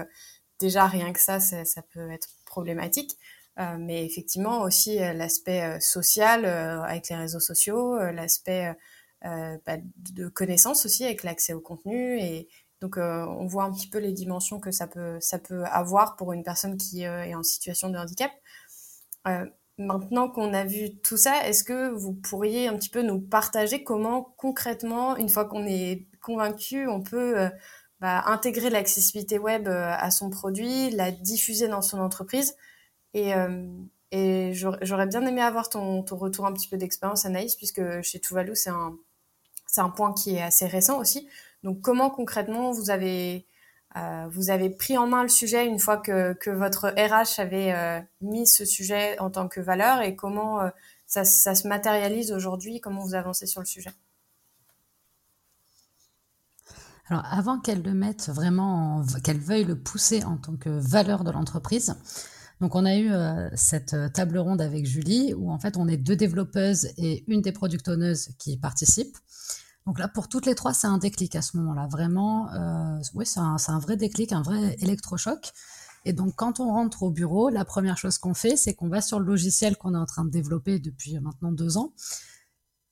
Speaker 2: déjà, rien que ça, ça peut être problématique. mais effectivement, aussi l'aspect social avec les réseaux sociaux, l'aspect bah, de connaissances aussi avec l'accès au contenu et donc euh, on voit un petit peu les dimensions que ça peut ça peut avoir pour une personne qui euh, est en situation de handicap. Maintenant qu'on a vu tout ça, est-ce que vous pourriez un petit peu nous partager comment concrètement, une fois qu'on est convaincu, on peut bah, intégrer l'accessibilité web à son produit, la diffuser dans son entreprise? Et, et j'aurais bien aimé avoir ton, ton retour un petit peu d'expérience, Anaïs, puisque chez Tuvalu, c'est un, c'est un point qui est assez récent aussi. Donc comment concrètement vous avez avez pris en main le sujet une fois que, votre RH avait mis ce sujet en tant que valeur et comment ça, ça, se matérialise aujourd'hui? Comment vous avancez sur le sujet?
Speaker 4: Alors, avant qu'elle le mette vraiment, qu'elle veuille le pousser en tant que valeur de l'entreprise, donc on a eu euh, cette euh, table ronde avec Julie où en fait on est deux développeuses et une des product owners qui participent. Donc là pour toutes les trois c'est un déclic à ce moment-là. Vraiment, euh, oui c'est un, vrai déclic, un vrai électrochoc. Et donc quand on rentre au bureau, la première chose qu'on fait c'est qu'on va sur le logiciel qu'on est en train de développer depuis maintenant deux ans.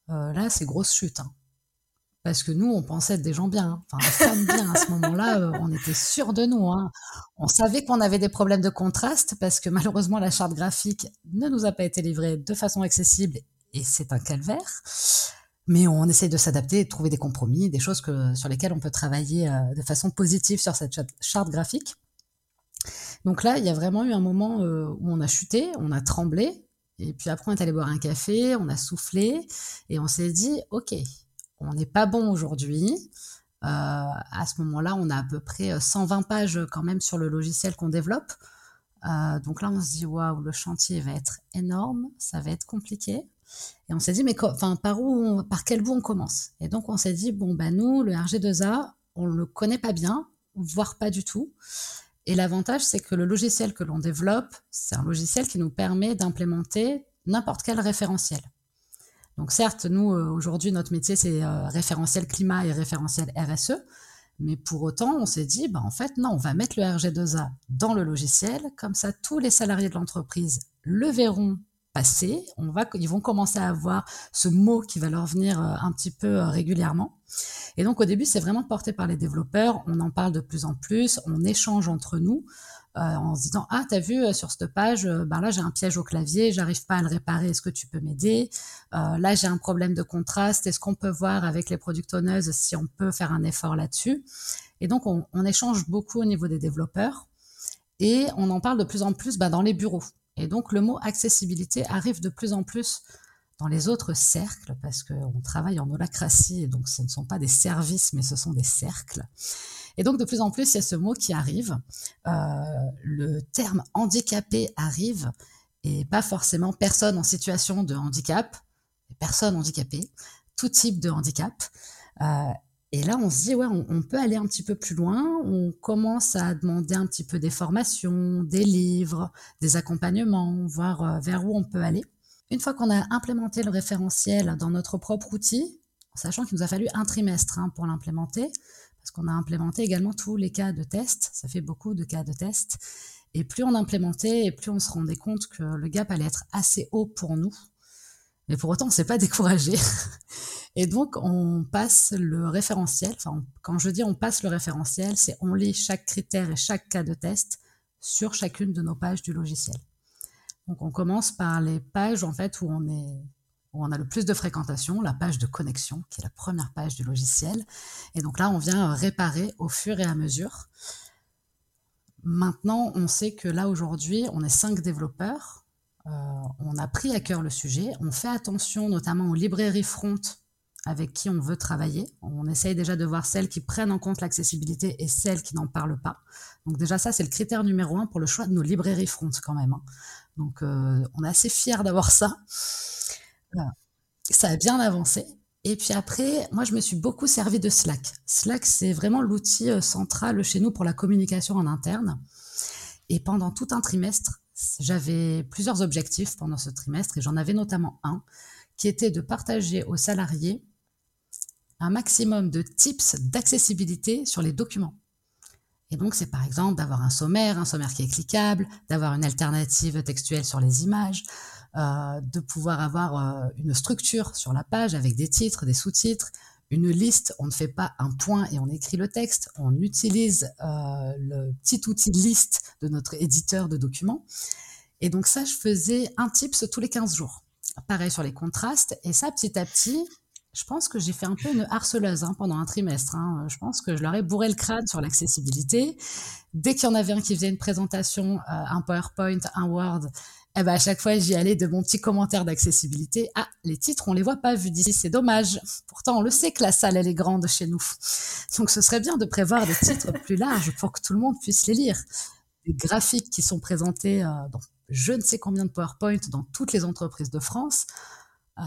Speaker 4: Euh, là c'est grosse chute. Hein. Parce que nous, on pensait être des gens bien, hein. enfin, femmes bien. À ce moment-là, euh, on était sûrs de nous. Hein. On savait qu'on avait des problèmes de contraste parce que malheureusement, la charte graphique ne nous a pas été livrée de façon accessible et c'est un calvaire. Mais on essaye de s'adapter, de trouver des compromis, des choses que, sur lesquelles on peut travailler euh, de façon positive sur cette charte graphique. Donc là, il y a vraiment eu un moment euh, où on a chuté, on a tremblé, et puis après on est allé boire un café, on a soufflé, et on s'est dit, ok, on n'est pas bon aujourd'hui. Euh, à ce moment-là, on a à peu près 120 euh, pages quand même sur le logiciel qu'on développe. Donc là, on se dit waouh, le chantier va être énorme, ça va être compliqué. Et on s'est dit mais enfin par où, par quel bout on commence? Et donc on s'est dit bon bah nous, le RG2A, on le connaît pas bien, voire pas du tout. Et l'avantage, c'est que le logiciel que l'on développe, c'est un logiciel qui nous permet d'implémenter n'importe quel référentiel. Donc certes, nous, euh, aujourd'hui, notre métier, c'est euh, référentiel climat et référentiel RSE. Mais pour autant, on s'est dit, bah, en fait, non, on va mettre le RG2A dans le logiciel. Comme ça, tous les salariés de l'entreprise le verront passer. On va, ils vont commencer à avoir ce mot qui va leur venir euh, un petit peu régulièrement. Et donc, au début, c'est vraiment porté par les développeurs. On en parle de plus en plus. On échange entre nous. Euh, en se disant ah t'as vu euh, sur cette page euh, ben là j'ai un piège au clavier j'arrive pas à le réparer est-ce que tu peux m'aider? Là j'ai un problème de contraste est-ce qu'on peut voir avec les product owners si on peut faire un effort là-dessus? Et donc on, échange beaucoup au niveau des développeurs et on en parle de plus en plus ben, dans les bureaux et donc le mot accessibilité arrive de plus en plus dans les autres cercles, parce qu'on travaille en holacratie, et donc ce ne sont pas des services, mais ce sont des cercles. Et donc, de plus en plus, il y a ce mot qui arrive. Euh, le terme handicapé arrive et pas forcément personne en situation de handicap, personne handicapée, tout type de handicap. Euh, et là, on se dit, ouais, on, peut aller un petit peu plus loin. On commence à demander un petit peu des formations, des livres, des accompagnements, voir euh, vers où on peut aller. Une fois qu'on a implémenté le référentiel dans notre propre outil, sachant qu'il nous a fallu un trimestre hein, pour l'implémenter, parce qu'on a implémenté également tous les cas de test. Ça fait beaucoup de cas de test. Et plus on implémentait, et plus on se rendait compte que le gap allait être assez haut pour nous. Mais pour autant, on s'est pas découragé. Et donc, on passe le référentiel. Enfin, quand je dis on passe le référentiel, c'est on lit chaque critère et chaque cas de test sur chacune de nos pages du logiciel. Donc, on commence par les pages en fait où on est où on a le plus de fréquentation, la page de connexion, qui est la première page du logiciel. Et donc là, on vient réparer au fur et à mesure. Maintenant, on sait que là, aujourd'hui, on est cinq développeurs. Euh, on a pris à cœur le sujet. On fait attention notamment aux librairies front avec qui on veut travailler. On essaye déjà de voir celles qui prennent en compte l'accessibilité et celles qui n'en parlent pas. Donc déjà ça, c'est le critère numéro un pour le choix de nos librairies front quand même. Hein. Donc euh, on est assez fiers d'avoir ça. Ça a bien avancé. Et puis après, moi, je me suis beaucoup servi de Slack. Slack, c'est vraiment l'outil euh, central chez nous pour la communication en interne. Et pendant tout un trimestre, j'avais plusieurs objectifs pendant ce trimestre, et j'en avais notamment un, qui était de partager aux salariés un maximum de tips d'accessibilité sur les documents. Et donc, c'est par exemple d'avoir un sommaire, un sommaire qui est cliquable, d'avoir une alternative textuelle sur les images, euh, de pouvoir avoir euh, une structure sur la page avec des titres, des sous-titres, une liste. On ne fait pas un point et on écrit le texte. On utilise euh, le petit outil liste de notre éditeur de documents. Et donc ça, je faisais un tips tous les 15 jours. Pareil sur les contrastes. Et ça, petit à petit, je pense que j'ai fait un peu une harceleuse hein, pendant un trimestre. Hein. Je pense que je leur ai bourré le crâne sur l'accessibilité. Dès qu'il y en avait un qui faisait une présentation, un PowerPoint, un Word, eh ben à chaque fois, j'y allais de mon petit commentaire d'accessibilité. Ah, les titres, on les voit pas vu d'ici, c'est dommage. Pourtant, on le sait que la salle, elle est grande chez nous. Donc, ce serait bien de prévoir des titres plus larges pour que tout le monde puisse les lire. Des graphiques qui sont présentés euh, dans je ne sais combien de PowerPoint dans toutes les entreprises de France. Euh,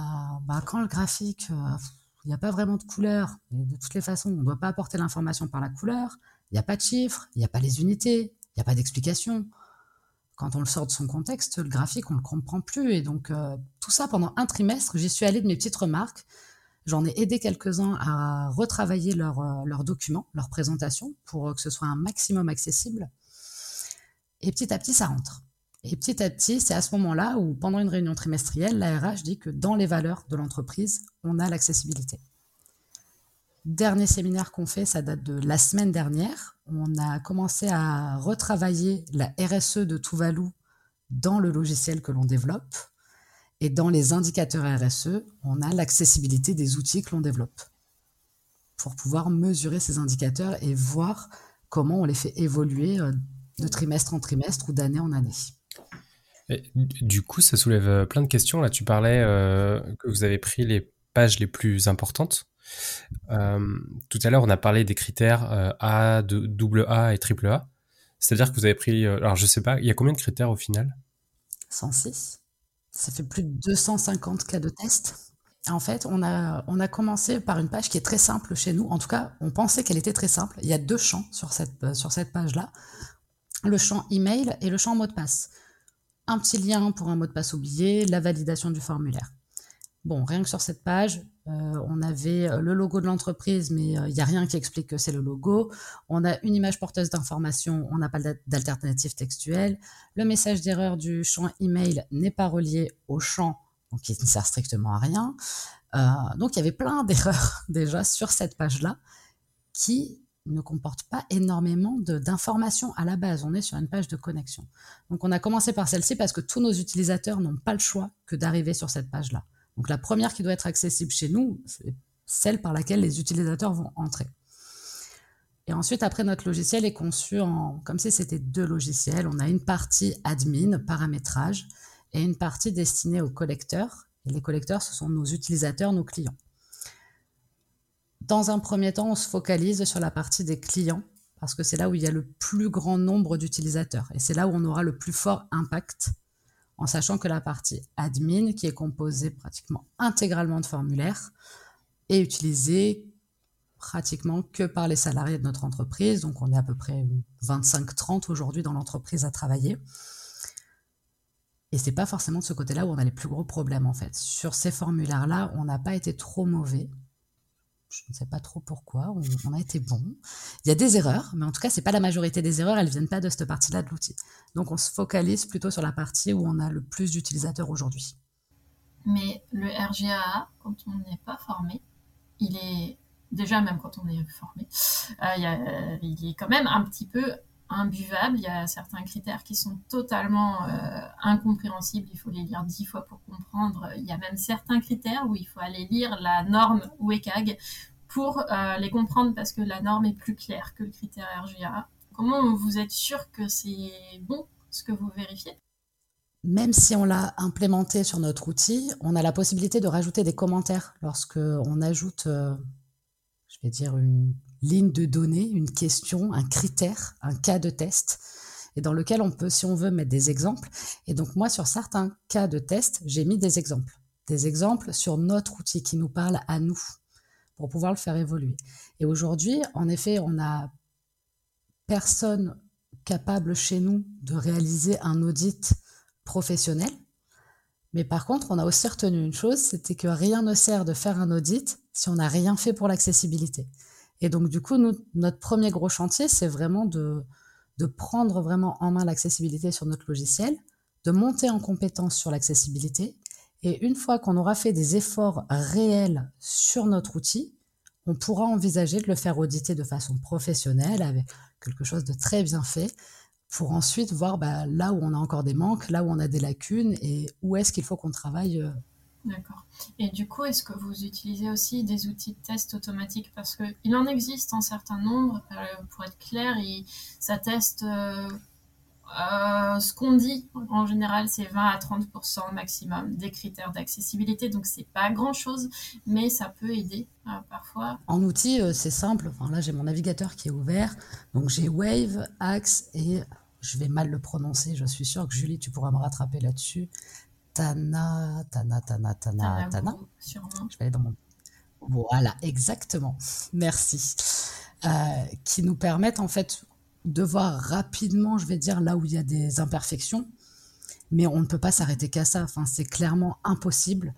Speaker 4: bah, quand le graphique, euh, il n'y a pas vraiment de couleur, et de toutes les façons, on ne doit pas apporter l'information par la couleur, il n'y a pas de chiffres, il n'y a pas les unités, il n'y a pas d'explication quand on le sort de son contexte, le graphique, on le comprend plus. Et donc, euh, tout ça, pendant un trimestre, j'y suis allée de mes petites remarques. J'en ai aidé quelques-uns à retravailler leurs leur euh, documents, leur présentation, pour que ce soit un maximum accessible. Et petit à petit, ça rentre. Et petit à petit, c'est à ce moment-là où, pendant une réunion trimestrielle, la RH dit que dans les valeurs de l'entreprise, on a l'accessibilité. Dernier séminaire qu'on fait, ça date de la semaine dernière. On a commencé à retravailler la RSE de Tuvalu dans le logiciel que l'on développe. Et dans les indicateurs RSE, on a l'accessibilité des outils que l'on développe pour pouvoir mesurer ces indicateurs et voir comment on les fait évoluer euh, de trimestre en trimestre ou d'année en année.
Speaker 1: Du coup, ça soulève euh, plein de questions. Là, tu parlais euh, que vous avez pris les pages les plus importantes. Euh, tout à l'heure, on a parlé des critères A, double A et triple A. C'est-à-dire que vous avez pris. Alors, je sais pas, il y a combien de critères au final?
Speaker 4: 106. Ça fait plus de 250 cas de test. En fait, on a, on a commencé par une page qui est très simple chez nous. En tout cas, on pensait qu'elle était très simple. Il y a deux champs sur cette, sur cette page-là le champ email et le champ mot de passe. Un petit lien pour un mot de passe oublié, la validation du formulaire. Bon, rien que sur cette page, euh, on avait euh, le logo de l'entreprise, mais il euh, n'y a rien qui explique que c'est le logo. On a une image porteuse d'information, on n'a pas d'alternative textuelle. Le message d'erreur du champ email n'est pas relié au champ, donc il ne sert strictement à rien. donc il y avait plein d'erreurs déjà sur cette page-là qui ne comportent pas énormément d'informations à la base. On est sur une page de connexion. Donc on a commencé par celle-ci parce que tous nos utilisateurs n'ont pas le choix que d'arriver sur cette page-là. Donc la première qui doit être accessible chez nous, c'est celle par laquelle les utilisateurs vont entrer. Et ensuite, après, notre logiciel est conçu en, comme si c'était deux logiciels. On a une partie admin, paramétrage, et une partie destinée aux collecteurs. Et les collecteurs, ce sont nos utilisateurs, nos clients. Dans un premier temps, on se focalise sur la partie des clients, parce que c'est là où il y a le plus grand nombre d'utilisateurs. Et c'est là où on aura le plus fort impact en sachant que la partie admin, qui est composée pratiquement intégralement de formulaires, est utilisée pratiquement que par les salariés de notre entreprise. Donc on est à peu près 25-30 aujourd'hui dans l'entreprise à travailler. Et c'est pas forcément de ce côté-là où on a les plus gros problèmes en fait. Sur ces formulaires-là, on n'a pas été trop mauvais je ne sais pas trop pourquoi, on, a été bon. Il y a des erreurs, mais en tout cas, c'est pas la majorité des erreurs, elles viennent pas de cette partie-là de l'outil. Donc, on se focalise plutôt sur la partie où on a le plus d'utilisateurs aujourd'hui.
Speaker 3: Mais le RGAA, quand on n'est pas formé, il est déjà même quand on est formé, euh, il est quand même un petit peu imbuvable. Il y a certains critères qui sont totalement euh, incompréhensibles. Il faut les lire dix fois pour comprendre. Il y a même certains critères où il faut aller lire la norme WCAG pour euh, les comprendre parce que la norme est plus claire que le critère RGA. Comment vous êtes sûr que c'est bon ce que vous vérifiez?
Speaker 4: Même si on l'a implémenté sur notre outil, on a la possibilité de rajouter des commentaires lorsque on ajoute, euh, je vais dire, une, ligne de données, une question, un critère, un cas de test, et dans lequel on peut, si on veut, mettre des exemples. Et donc moi, sur certains cas de test, j'ai mis des exemples. Des exemples sur notre outil qui nous parle à nous, pour pouvoir le faire évoluer. Et aujourd'hui, en effet, on a personne capable chez nous de réaliser un audit professionnel. Mais par contre, on a aussi retenu une chose, c'était que rien ne sert de faire un audit si on n'a rien fait pour l'accessibilité. Et donc, du coup, notre premier gros chantier, c'est vraiment de, prendre vraiment en main l'accessibilité sur notre logiciel, de monter en compétence sur l'accessibilité. Et une fois qu'on aura fait des efforts réels sur notre outil, on pourra envisager de le faire auditer de façon professionnelle avec quelque chose de très bien fait pour ensuite voir bah, là où on a encore des manques, là où on a des lacunes et où est-ce qu'il faut qu'on travaille euh,
Speaker 3: D'accord. Et du coup, est-ce que vous utilisez aussi des outils de test automatiques? Parce qu'il en existe un certain nombre, euh, pour être clair, ça teste euh, euh, ce qu'on dit en général, c'est 20 à 30% maximum des critères d'accessibilité. Donc, c'est pas grand chose, mais ça peut aider parfois.
Speaker 4: En outil, euh, c'est simple. Là, j'ai mon navigateur qui est ouvert. Donc, j'ai Wave, Axe et je vais mal le prononcer. Je suis sûre que Julie, tu pourras me rattraper là-dessus. Tana, Tana, Tana, Tana, Tana.
Speaker 3: Sûrement.
Speaker 4: Je vais aller dans mon. Voilà, exactement. Merci. qui nous permettent en fait de voir rapidement, je vais dire, là où il y a des imperfections, mais on ne peut pas s'arrêter qu'à ça. Enfin, c'est clairement impossible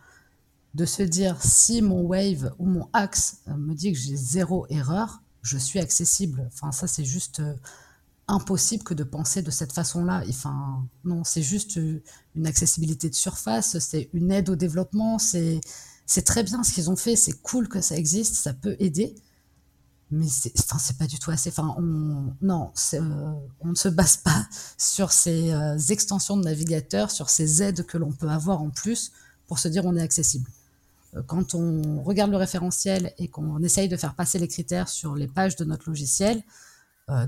Speaker 4: de se dire si mon wave ou mon axe me dit que j'ai zéro erreur, je suis accessible. Enfin, ça, c'est juste euh, impossible que de penser de cette façon-là. Enfin, non, c'est juste euh, une accessibilité de surface, c'est une aide au développement, c'est très bien ce qu'ils ont fait, c'est cool que ça existe, ça peut aider. Mais c'est enfin pas du tout assez. Enfin on non euh, on ne se base pas sur ces euh, extensions de navigateur sur ces aides que l'on peut avoir en plus pour se dire on est accessible. Quand on regarde le référentiel et qu'on essaye de faire passer les critères sur les pages de notre logiciel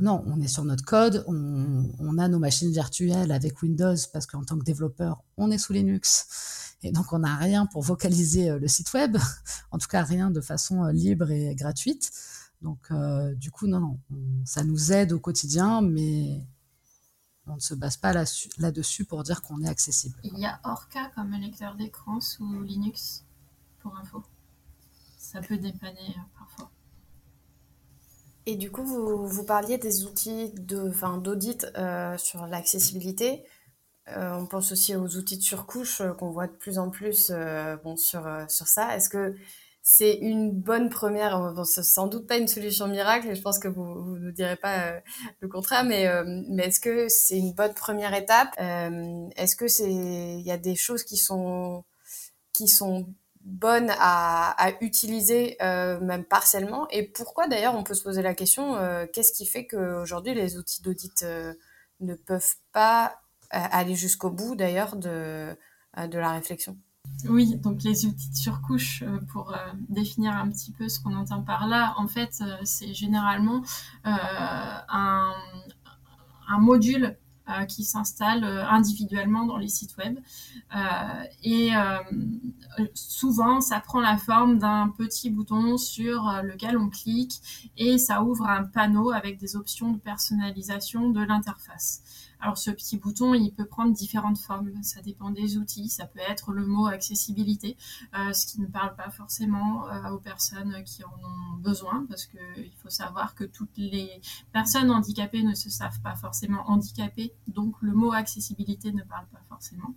Speaker 4: non on est sur notre code on, a nos machines virtuelles avec Windows parce qu'en tant que développeur on est sous Linux et donc on n'a rien pour vocaliser le site web en tout cas rien de façon libre et gratuite donc, euh, du coup, non, ça nous aide au quotidien, mais on ne se base pas là-dessus pour dire qu'on est accessible.
Speaker 3: Il y a Orca comme lecteur d'écran sous Linux, pour info. Ça peut dépanner euh, parfois.
Speaker 2: Et du coup, vous, vous parliez des outils d'audit euh, sur l'accessibilité. on pense aussi aux outils de surcouche qu'on voit de plus en plus bon, sur, sur ça. Est-ce que c'est une bonne première? Bon, c'est sans doute pas une solution miracle, et je pense que vous ne nous direz pas euh, le contraire, mais, euh, mais est-ce que c'est une bonne première étape? Euh, Est-ce que c'est y a des choses qui sont qui sont bonnes à, utiliser même partiellement. Et pourquoi d'ailleurs on peut se poser la question Qu'est-ce qui fait qu'aujourd'hui les outils d'audit ne peuvent pas aller jusqu'au bout d'ailleurs de de la réflexion?
Speaker 3: Oui, donc les outils de surcouche, euh, pour euh, définir un petit peu ce qu'on entend par là, en fait, euh, c'est généralement un, module qui s'installe individuellement dans les sites web. et souvent, ça prend la forme d'un petit bouton sur lequel on clique et ça ouvre un panneau avec des options de personnalisation de l'interface. Alors ce petit bouton, il peut prendre différentes formes, ça dépend des outils, ça peut être le mot accessibilité, euh, ce qui ne parle pas forcément euh, aux personnes qui en ont besoin, parce qu'il faut savoir que toutes les personnes handicapées ne se savent pas forcément handicapées, donc le mot accessibilité ne parle pas forcément.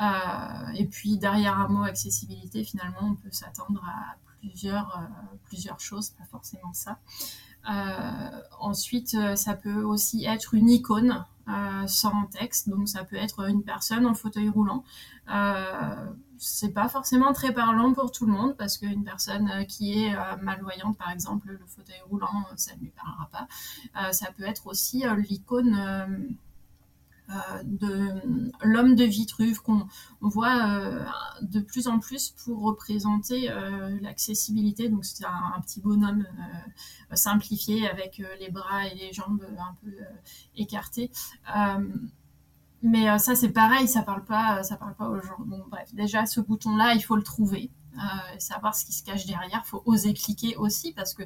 Speaker 3: Euh, et puis derrière un mot accessibilité, finalement, on peut s'attendre à plusieurs, plusieurs choses, pas forcément ça. Ensuite, ça peut aussi être une icône euh, sans texte. Donc ça peut être une personne en fauteuil roulant. Euh, c'est pas forcément très parlant pour tout le monde parce qu'une personne euh, qui est euh, malvoyante, par exemple, le fauteuil roulant, ça ne lui parlera pas. ça peut être aussi l'icône euh, de l'homme de Vitruve qu'on voit euh, de plus en plus pour représenter euh, l'accessibilité. Donc c'est un, petit bonhomme simplifié avec les bras et les jambes un peu écartés. mais ça c'est pareil, ça parle pas, ça parle pas aux gens. Bon bref, déjà ce bouton-là, il faut le trouver. Euh, savoir ce qui se cache derrière. Il faut oser cliquer aussi parce que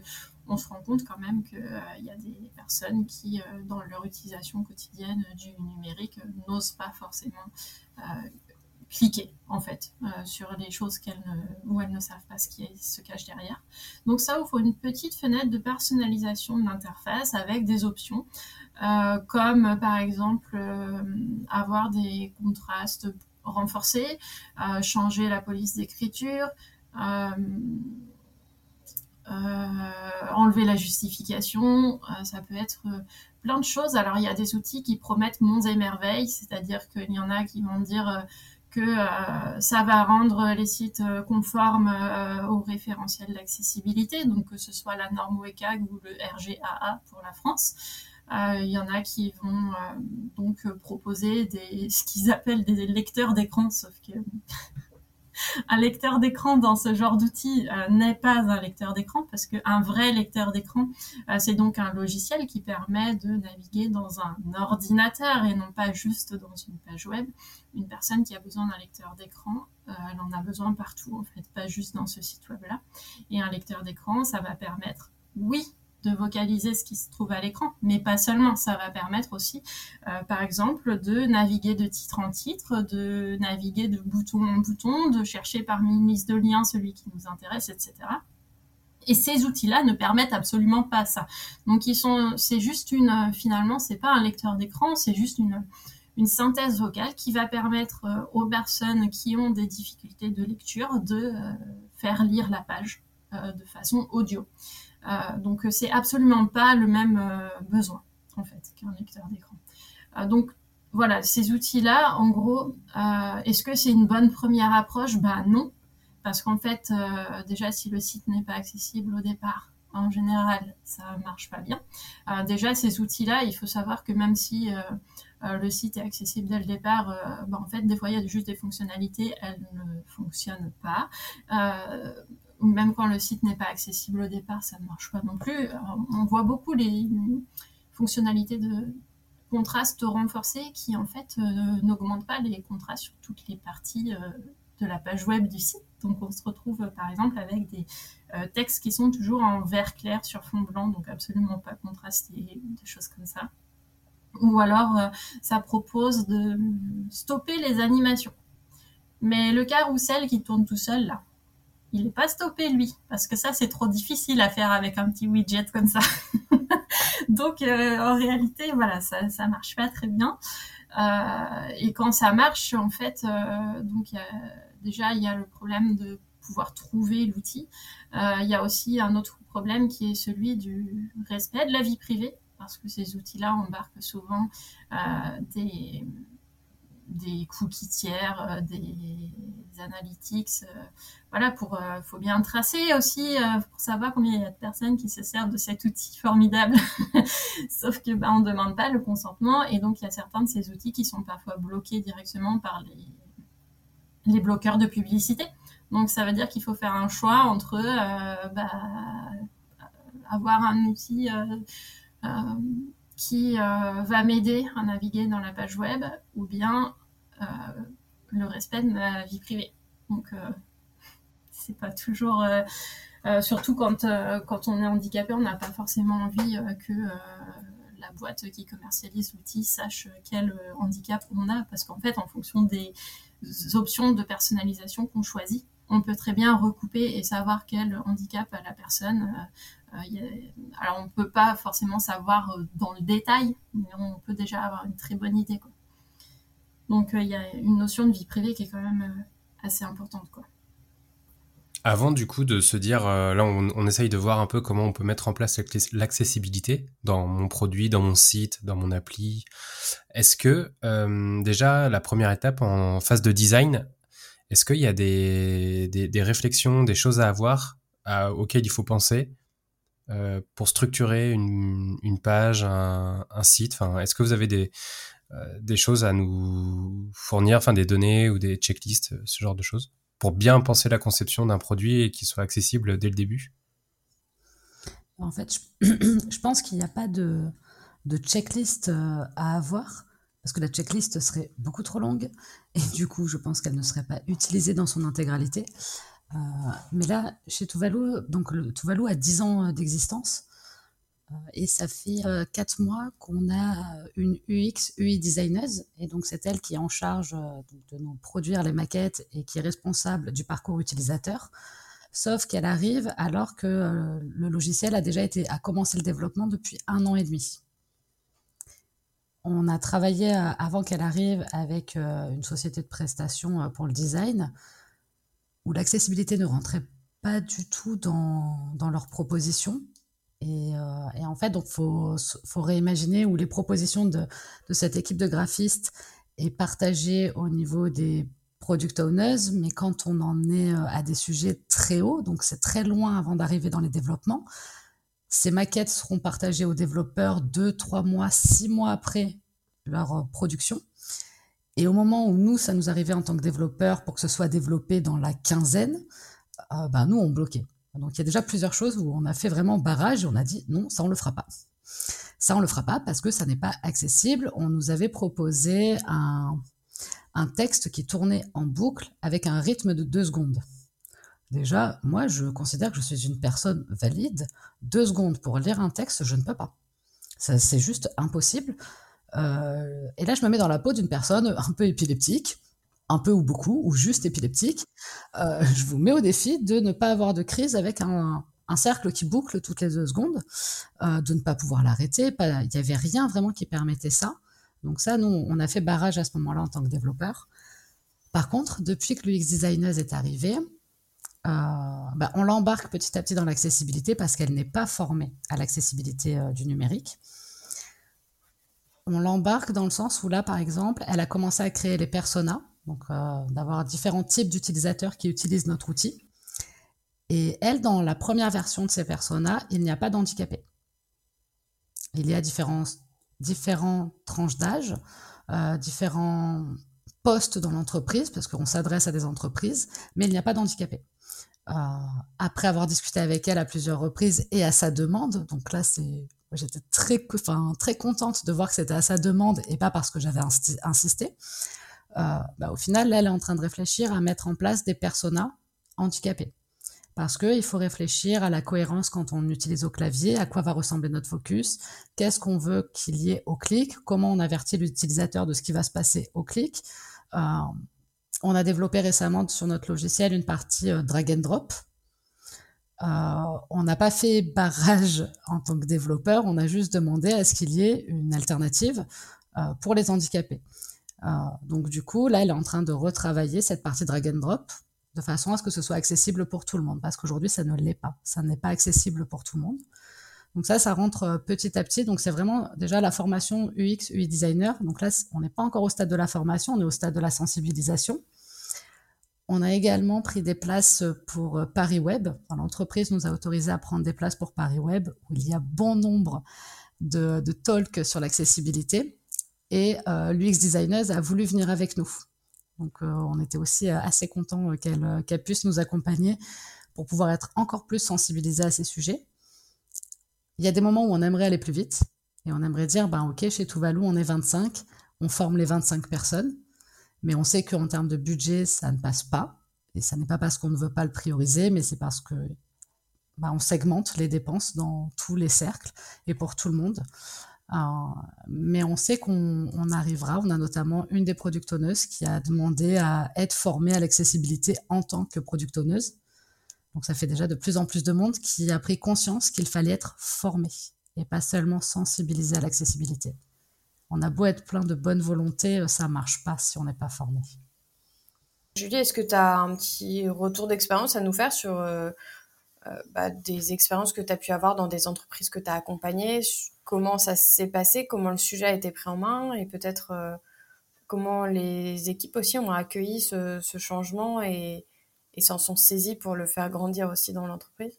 Speaker 3: on se rend compte quand même qu'il euh, y a des personnes qui, euh, dans leur utilisation quotidienne du numérique, n'osent pas forcément cliquer en fait sur les choses qu'elles ne, où elles ne savent pas ce qui se cache derrière. Donc ça ouvre une petite fenêtre de personnalisation de l'interface avec des options comme par exemple avoir des contrastes renforcer, euh, changer la police d'écriture, euh, euh, enlever la justification, ça peut être plein de choses. Alors il y a des outils qui promettent monts et merveilles, c'est-à-dire qu'il y en a qui vont dire que ça va rendre les sites conformes au référentiel d'accessibilité, donc que ce soit la norme WCAG ou le RGAA pour la France. Euh, il y en a qui vont euh, donc proposer ce qu'ils appellent des lecteurs d'écran, sauf que un lecteur d'écran dans ce genre d'outil euh, n'est pas un lecteur d'écran parce qu'un vrai lecteur d'écran, euh, c'est donc un logiciel qui permet de naviguer dans un ordinateur et non pas juste dans une page web. Une personne qui a besoin d'un lecteur d'écran, euh, elle en a besoin partout en fait, pas juste dans ce site web-là. Et un lecteur d'écran, ça va permettre, oui, de vocaliser ce qui se trouve à l'écran, mais pas seulement. Ça va permettre aussi, euh, par exemple, de naviguer de titre en titre, de naviguer de bouton en bouton, de chercher parmi une liste de liens celui qui nous intéresse, etc. Et ces outils-là ne permettent absolument pas ça. Donc ils sont, c'est juste une, euh, finalement, c'est pas un lecteur d'écran, c'est juste une, synthèse vocale qui va permettre euh, aux personnes qui ont des difficultés de lecture de faire lire la page de façon audio. Euh, donc euh, c'est absolument pas le même euh, besoin en fait qu'un lecteur d'écran. donc voilà, ces outils-là, en gros, est-ce que c'est une bonne première approche? Ben non, parce qu'en fait, déjà, si le site n'est pas accessible au départ, en général, ça marche pas bien. déjà, ces outils-là, il faut savoir que même si le site est accessible dès le départ, ben, en fait, des fois, il y a juste des fonctionnalités, elles ne fonctionnent pas même quand le site n'est pas accessible au départ, ça ne marche pas non plus. on voit beaucoup les fonctionnalités de contraste renforcé qui en fait euh, n'augmentent pas les contrastes sur toutes les parties euh, de la page web du site. Donc on se retrouve euh, par exemple avec des textes qui sont toujours en vert clair sur fond blanc, donc absolument pas contrastés, des choses comme ça. Ou alors ça propose de stopper les animations. Mais le carrousel qui tourne tout seul là, il n'est pas stoppé lui, parce que ça c'est trop difficile à faire avec un petit widget comme ça. Donc euh, en réalité, voilà, ça ça marche pas très bien. Euh, et quand ça marche, en fait, euh, donc déjà il y a le problème de pouvoir trouver l'outil. il y a aussi un autre problème qui est celui du respect de la vie privée, parce que ces outils-là embarquent souvent des des cookies tiers, euh, des, analytics. Euh, voilà, pour euh, faut bien tracer aussi pour savoir combien il y a de personnes qui se servent de cet outil formidable. Sauf que bah, on demande pas le consentement et donc il y a certains de ces outils qui sont parfois bloqués directement par les les bloqueurs de publicité. Donc ça veut dire qu'il faut faire un choix entre bah, avoir un outil qui va m'aider à naviguer dans la page web ou bien euh, le respect de ma vie privée. Donc, euh, c'est pas toujours. Euh, surtout quand, quand on est handicapé, on n'a pas forcément envie que la boîte qui commercialise l'outil sache quel handicap on a, parce qu'en fait, en fonction des options de personnalisation qu'on choisit, on peut très bien recouper et savoir quel handicap a la personne. Alors, on ne peut pas forcément savoir dans le détail, mais on peut déjà avoir une très bonne idée. Quoi. Donc euh, il y a une notion de vie privée qui est quand même euh, assez importante.
Speaker 1: Avant du coup de se dire, euh, là on, essaye de voir un peu comment on peut mettre en place l'accessibilité dans mon produit, dans mon site, dans mon appli. Est-ce que déjà la première étape en phase de design, est-ce qu'il y a des, des, réflexions, des choses à avoir auxquelles il faut penser pour structurer une, page, un, site enfin, Est-ce que vous avez des, euh, des choses à nous fournir, enfin des données ou des checklists, euh, ce genre de choses, pour bien penser la conception d'un produit et qu'il soit accessible dès le début?
Speaker 4: En fait, je, pense qu'il n'y a pas de, checklist euh, à avoir parce que la checklist serait beaucoup trop longue et du coup, je pense qu'elle ne serait pas utilisée dans son intégralité. Mais là, chez Tuvalu, donc Tuvalu a 10 ans d'existence et ça fait euh, quatre mois qu'on a une UX, UI designeuse, et donc c'est elle qui est en charge euh, de nous produire les maquettes et qui est responsable du parcours utilisateur. Sauf qu'elle arrive alors que euh, le logiciel a déjà été, a commencé le développement depuis un an et demi. On a travaillé avant qu'elle arrive avec une société de prestation pour le design, où l'accessibilité ne rentrait pas du tout dans, leurs propositions. Euh, et, en fait, donc faut réimaginer où les propositions de, de cette équipe de graphistes est partagée au niveau des product owners, mais quand on en est euh, à des sujets très hauts, donc c'est très loin avant d'arriver dans les développements, ces maquettes seront partagées aux développeurs deux, trois mois, six mois après leur euh, production. Et au moment où nous, ça nous arrivait en tant que développeurs pour que ce soit développé dans la quinzaine, ben nous, on bloquait. Donc il y a déjà plusieurs choses où on a fait vraiment barrage et on a dit non, ça on le fera pas. Ça on le fera pas parce que ça n'est pas accessible. On nous avait proposé un, un texte qui tournait en boucle avec un rythme de deux secondes. Déjà, moi, je considère que je suis une personne valide. Deux secondes pour lire un texte, je ne peux pas. C'est juste impossible. Euh, et là, je me mets dans la peau d'une personne un peu épileptique, un peu ou beaucoup, ou juste épileptique. Euh, je vous mets au défi de ne pas avoir de crise avec un, cercle qui boucle toutes les deux secondes, euh, de ne pas pouvoir l'arrêter. Il n'y avait rien vraiment qui permettait ça. Donc ça, nous, on a fait barrage à ce moment-là en tant que développeur. Par contre, depuis que l'UX Designer est arrivé, bah, on l'embarque petit à petit dans l'accessibilité parce qu'elle n'est pas formée à l'accessibilité du numérique on l'embarque dans le sens où là, par exemple, elle a commencé à créer les personas, donc euh, d'avoir différents types d'utilisateurs qui utilisent notre outil. Et elle, dans la première version de ces personas, il n'y a pas d'handicapé. Il y a différents, tranches d'âge, euh, différents postes dans l'entreprise, parce qu'on s'adresse à des entreprises, mais il n'y a pas d'handicapé. Euh, après avoir discuté avec elle à plusieurs reprises et à sa demande, donc là c'est J'étais très, enfin, très contente de voir que c'était à sa demande et pas parce que j'avais insisté. Euh, bah, au final, là, elle est en train de réfléchir à mettre en place des personas handicapés. Parce qu'il faut réfléchir à la cohérence quand on utilise au clavier, à quoi va ressembler notre focus, qu'est-ce qu'on veut qu'il y ait au clic, comment on avertit l'utilisateur de ce qui va se passer au clic. Euh, on a développé récemment sur notre logiciel une partie euh, drag and drop, on n'a pas fait barrage en tant que développeur, on a juste demandé à ce qu'il y ait une alternative euh, pour les handicapés. Euh, donc du coup, là, elle est en train de retravailler cette partie drag and drop de façon à ce que ce soit accessible pour tout le monde, parce qu'aujourd'hui, ça ne l'est pas. Ça n'est pas accessible pour tout le monde. Donc ça, ça rentre petit à petit. Donc c'est vraiment déjà la formation UX, UI designer. Donc là, on n'est pas encore au stade de la formation, on est au stade de la sensibilisation. On a également pris des places pour euh, Paris Web. L'entreprise nous a autorisé à prendre des places pour Paris Web, où il y a bon nombre de, talks sur l'accessibilité. Et euh, l'UX Designers a voulu venir avec nous. Donc euh, on était aussi assez contents qu'elle puisse nous accompagner pour pouvoir être encore plus sensibilisés à ces sujets. Il y a des moments où on aimerait aller plus vite et on aimerait dire, ben ok, chez Tuvalu, on est 25, on forme les 25 personnes. Mais on sait qu'en termes de budget, ça ne passe pas. Et ça n'est pas parce qu'on ne veut pas le prioriser, mais c'est parce que bah, on segmente les dépenses dans tous les cercles et pour tout le monde. Euh, mais on sait qu'on arrivera. On a notamment une des product qui a demandé à être formée à l'accessibilité en tant que product Donc ça fait déjà de plus en plus de monde qui a pris conscience qu'il fallait être formé et pas seulement sensibilisé à l'accessibilité on a beau être plein de bonne volonté, euh, ça marche pas si on n'est pas formé.
Speaker 2: Julie, est-ce que tu as un petit retour d'expérience à nous faire sur euh, euh, bah, des expériences que tu as pu avoir dans des entreprises que tu as accompagnées? Comment ça s'est passé? Comment le sujet a été pris en main? Et peut-être comment les équipes aussi ont accueilli ce, changement et s'en sont saisies pour le faire grandir aussi dans l'entreprise?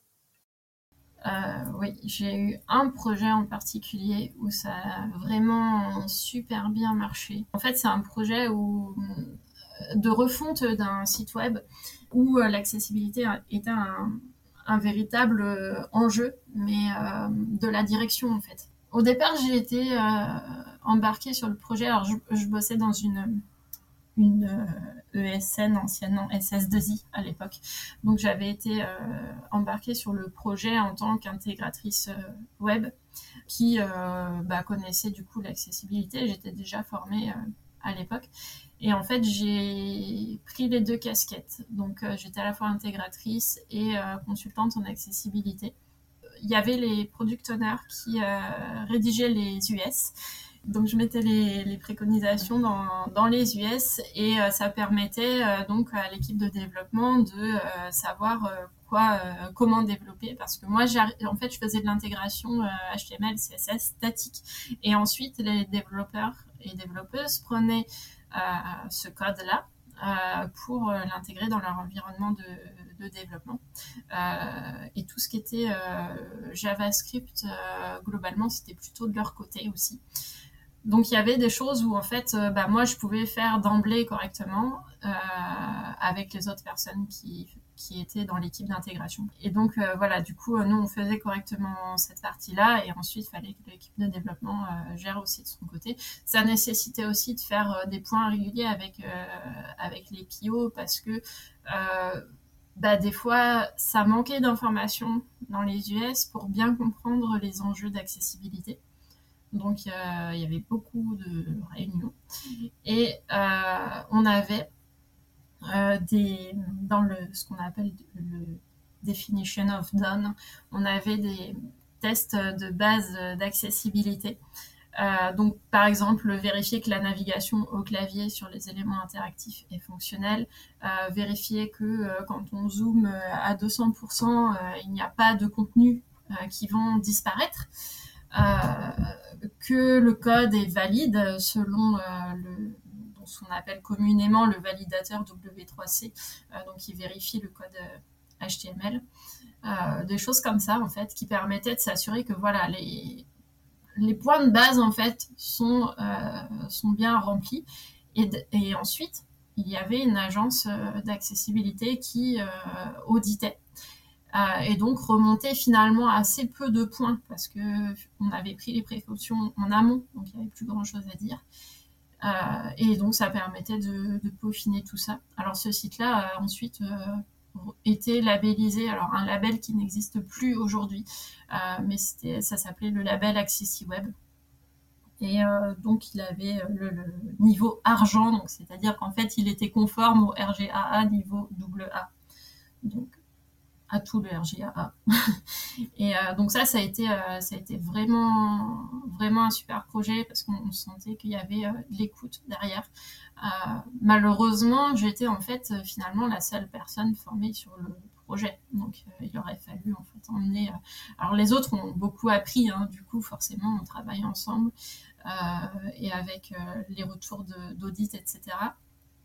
Speaker 3: Oui, j'ai eu un projet en particulier où ça a vraiment super bien marché. En fait, c'est un projet euh, de refonte d'un site web où euh, l'accessibilité était un, véritable enjeu, mais de la direction en fait. Au départ, j'ai été embarquée sur le projet. Alors, je bossais dans une une ESN, euh, e anciennement SS2I à l'époque. Donc j'avais été euh, embarquée sur le projet en tant qu'intégratrice euh, web qui bah, connaissait du coup l'accessibilité. J'étais déjà formée à l'époque. Et en fait, j'ai pris les deux casquettes. Donc, j'étais à la fois intégratrice et consultante en accessibilité. Il y avait les product owners qui rédigeaient les US donc je mettais les, préconisations dans, les US et euh, ça permettait euh, donc à l'équipe de développement de euh, savoir quoi, comment développer parce que moi en fait je faisais de l'intégration HTML, CSS statique et ensuite les développeurs et développeuses prenaient ce code là pour l'intégrer dans leur environnement de, développement. et tout ce qui était JavaScript, globalement, c'était plutôt de leur côté aussi. Donc il y avait des choses où en fait, bah, moi je pouvais faire d'emblée correctement avec les autres personnes qui étaient dans l'équipe d'intégration. Et donc euh, voilà, du coup, euh, nous on faisait correctement cette partie-là, et ensuite il fallait que l'équipe de développement euh, gère aussi de son côté. Ça nécessitait aussi de faire des points réguliers avec avec les PO parce que bah, des fois, ça manquait d'informations dans les US pour bien comprendre les enjeux d'accessibilité. Donc, il y avait beaucoup de réunions. Et on avait euh, des, dans le, ce qu'on appelle le definition of done, on avait des tests de base d'accessibilité. Euh, donc, par exemple, vérifier que la navigation au clavier sur les éléments interactifs est fonctionnelle, euh, vérifier que euh, quand on zoome euh, à 200%, il n'y a pas de contenus qui vont disparaître, que le code est valide selon le, ce qu'on appelle communément le validateur W3C, euh, donc qui vérifie le code HTML. Euh, euh, des choses comme ça, en fait, qui permettaient de s'assurer que voilà, les, les points de base, en fait, sont, sont bien remplis. Et, et, ensuite, il y avait une agence d'accessibilité qui auditait. Et donc remontait finalement assez peu de points parce que on avait pris les précautions en amont, donc il n'y avait plus grand chose à dire. Euh, et donc ça permettait de, peaufiner tout ça. Alors ce site-là a ensuite euh, été labellisé, alors un label qui n'existe plus aujourd'hui, euh, mais ça s'appelait le label AccessiWeb. Et donc il avait le, niveau argent, donc c'est-à-dire qu'en fait il était conforme au RGAA niveau AA. Donc à tout le RGAA. et euh, donc ça, ça a été, euh, ça a été vraiment, vraiment un super projet parce qu'on sentait qu'il y avait euh, de l'écoute derrière. malheureusement, j'étais en fait finalement la seule personne formée sur le projet. Donc il aurait fallu en fait emmener. alors les autres ont beaucoup appris, hein, du coup forcément on travaille ensemble et avec les retours d'audit, etc.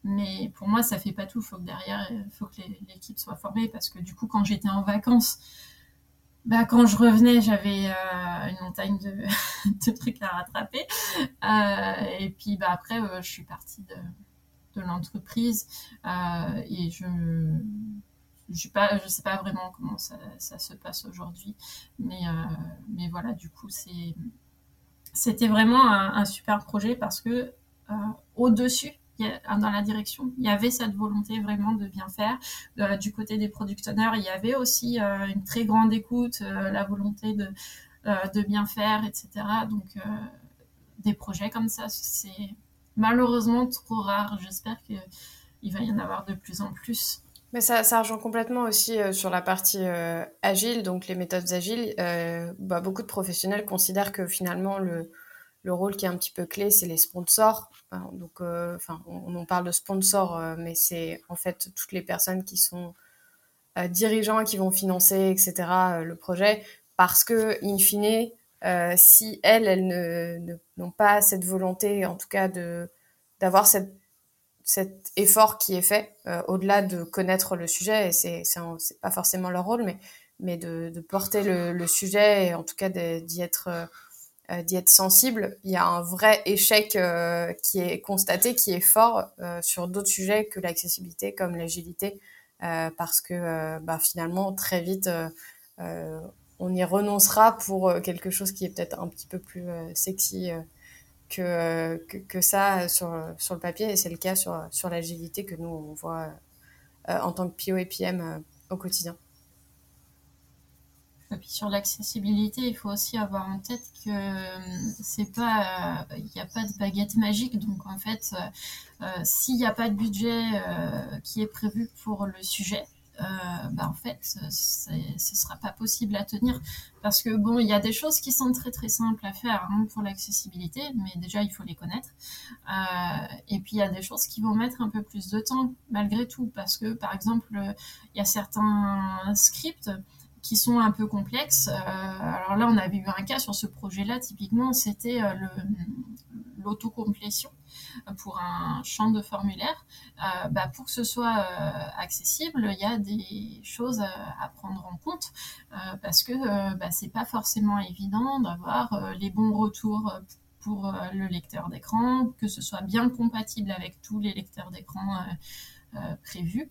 Speaker 3: Mais pour moi, ça fait pas tout. Il faut que derrière, il faut que l'équipe soit formée parce que du coup, quand j'étais en vacances, bah, quand je revenais, j'avais euh, une montagne de, trucs à rattraper. Euh, et puis bah, après, euh, je suis partie de, l'entreprise euh, et je pas je sais pas vraiment comment ça, se passe aujourd'hui mais euh, mais voilà du coup c'était vraiment un, un, super projet parce que euh, au dessus dans la direction. Il y avait cette volonté vraiment de bien faire. Euh, du côté des producteurs, il y avait aussi euh, une très grande écoute, euh, la volonté de, de bien faire, etc. Donc, des projets comme ça, c'est malheureusement trop rare. J'espère qu'il va y en avoir de plus en plus.
Speaker 2: Mais ça, ça rejoint complètement aussi sur la partie agile, donc les méthodes agiles. Bah, beaucoup de professionnels considèrent que finalement le, le rôle qui est un petit peu clé, c'est les sponsors. Donc, euh, on, parle de sponsors, euh, mais c'est en fait toutes les personnes qui sont euh, dirigeants, qui vont financer, etc., le projet, parce que, in fine, si elles, elles n'ont pas cette volonté, en tout cas, de d'avoir cette cet effort qui est fait au-delà de connaître le sujet et c'est c'est pas forcément leur rôle mais mais de, de porter le, le, sujet et en tout cas d'y être euh, d'y être sensible, il y a un vrai échec euh, qui est constaté, qui est fort euh, sur d'autres sujets que l'accessibilité, comme l'agilité, parce que bah, finalement, très vite, on y renoncera pour quelque chose qui est peut-être un petit peu plus sexy que, que, que, ça sur, sur le papier, et c'est le cas sur, sur l'agilité que nous, on voit en tant que PO et PM au quotidien.
Speaker 3: Puis sur l'accessibilité, il faut aussi avoir en tête que euh, c'est pas, il n'y a pas de baguette magique. Donc en fait, euh, euh, s'il n'y a pas de budget qui est prévu pour le sujet, bah en fait, ce ne sera pas possible à tenir parce que bon, il y a des choses qui sont très très simples à faire hein, pour l'accessibilité, mais déjà il faut les connaître. et puis il y a des choses qui vont mettre un peu plus de temps malgré tout parce que par exemple, il y a certains scripts qui sont un peu complexes. Euh, alors là, on avait eu un cas sur ce projet-là, typiquement, c'était euh, l'autocomplétion pour un champ de formulaire. Euh, bah, pour que ce soit accessible, il y a des choses à, prendre en compte parce que bah, c'est pas forcément évident d'avoir les bons retours pour le lecteur d'écran, que ce soit bien compatible avec tous les lecteurs d'écran prévus.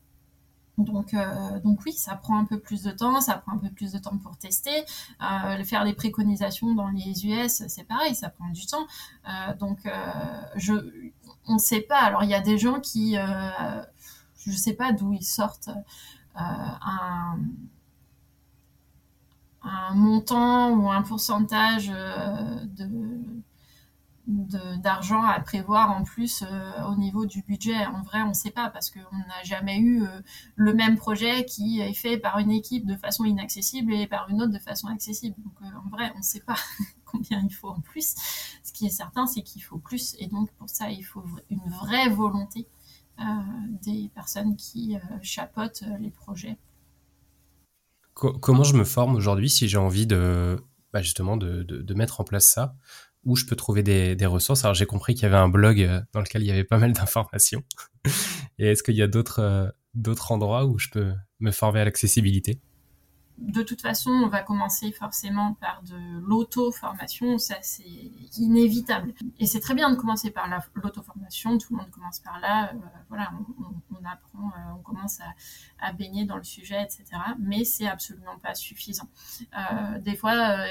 Speaker 3: Donc, euh, donc oui, ça prend un peu plus de temps, ça prend un peu plus de temps pour tester. Euh, faire des préconisations dans les US, c'est pareil, ça prend du temps. Euh, donc, je, on ne sait pas. Alors, il y a des gens qui, je ne sais pas d'où ils sortent un, un montant ou un pourcentage de d'argent à prévoir en plus euh, au niveau du budget. En vrai, on ne sait pas parce qu'on n'a jamais eu euh, le même projet qui est fait par une équipe de façon inaccessible et par une autre de façon accessible. Donc euh, en vrai, on ne sait pas combien il faut en plus. Ce qui est certain, c'est qu'il faut plus et donc pour ça, il faut une vraie volonté des personnes qui chapeautent les projets.
Speaker 1: Comment je me forme aujourd'hui si j'ai envie de bah, justement de, mettre en place ça? Où je peux trouver des, ressources. Alors j'ai compris qu'il y avait un blog euh, dans lequel il y avait pas mal d'informations. Et est-ce qu'il y a d'autres euh, d'autres endroits où je peux me former à l'accessibilité?
Speaker 3: De toute façon, on va commencer forcément par de l'auto-formation, ça c'est inévitable. Et c'est très bien de commencer par l'auto-formation, tout le monde commence par là, euh, voilà, on, apprend, on commence à, baigner dans le sujet, etc. Mais c'est absolument pas suffisant. des fois,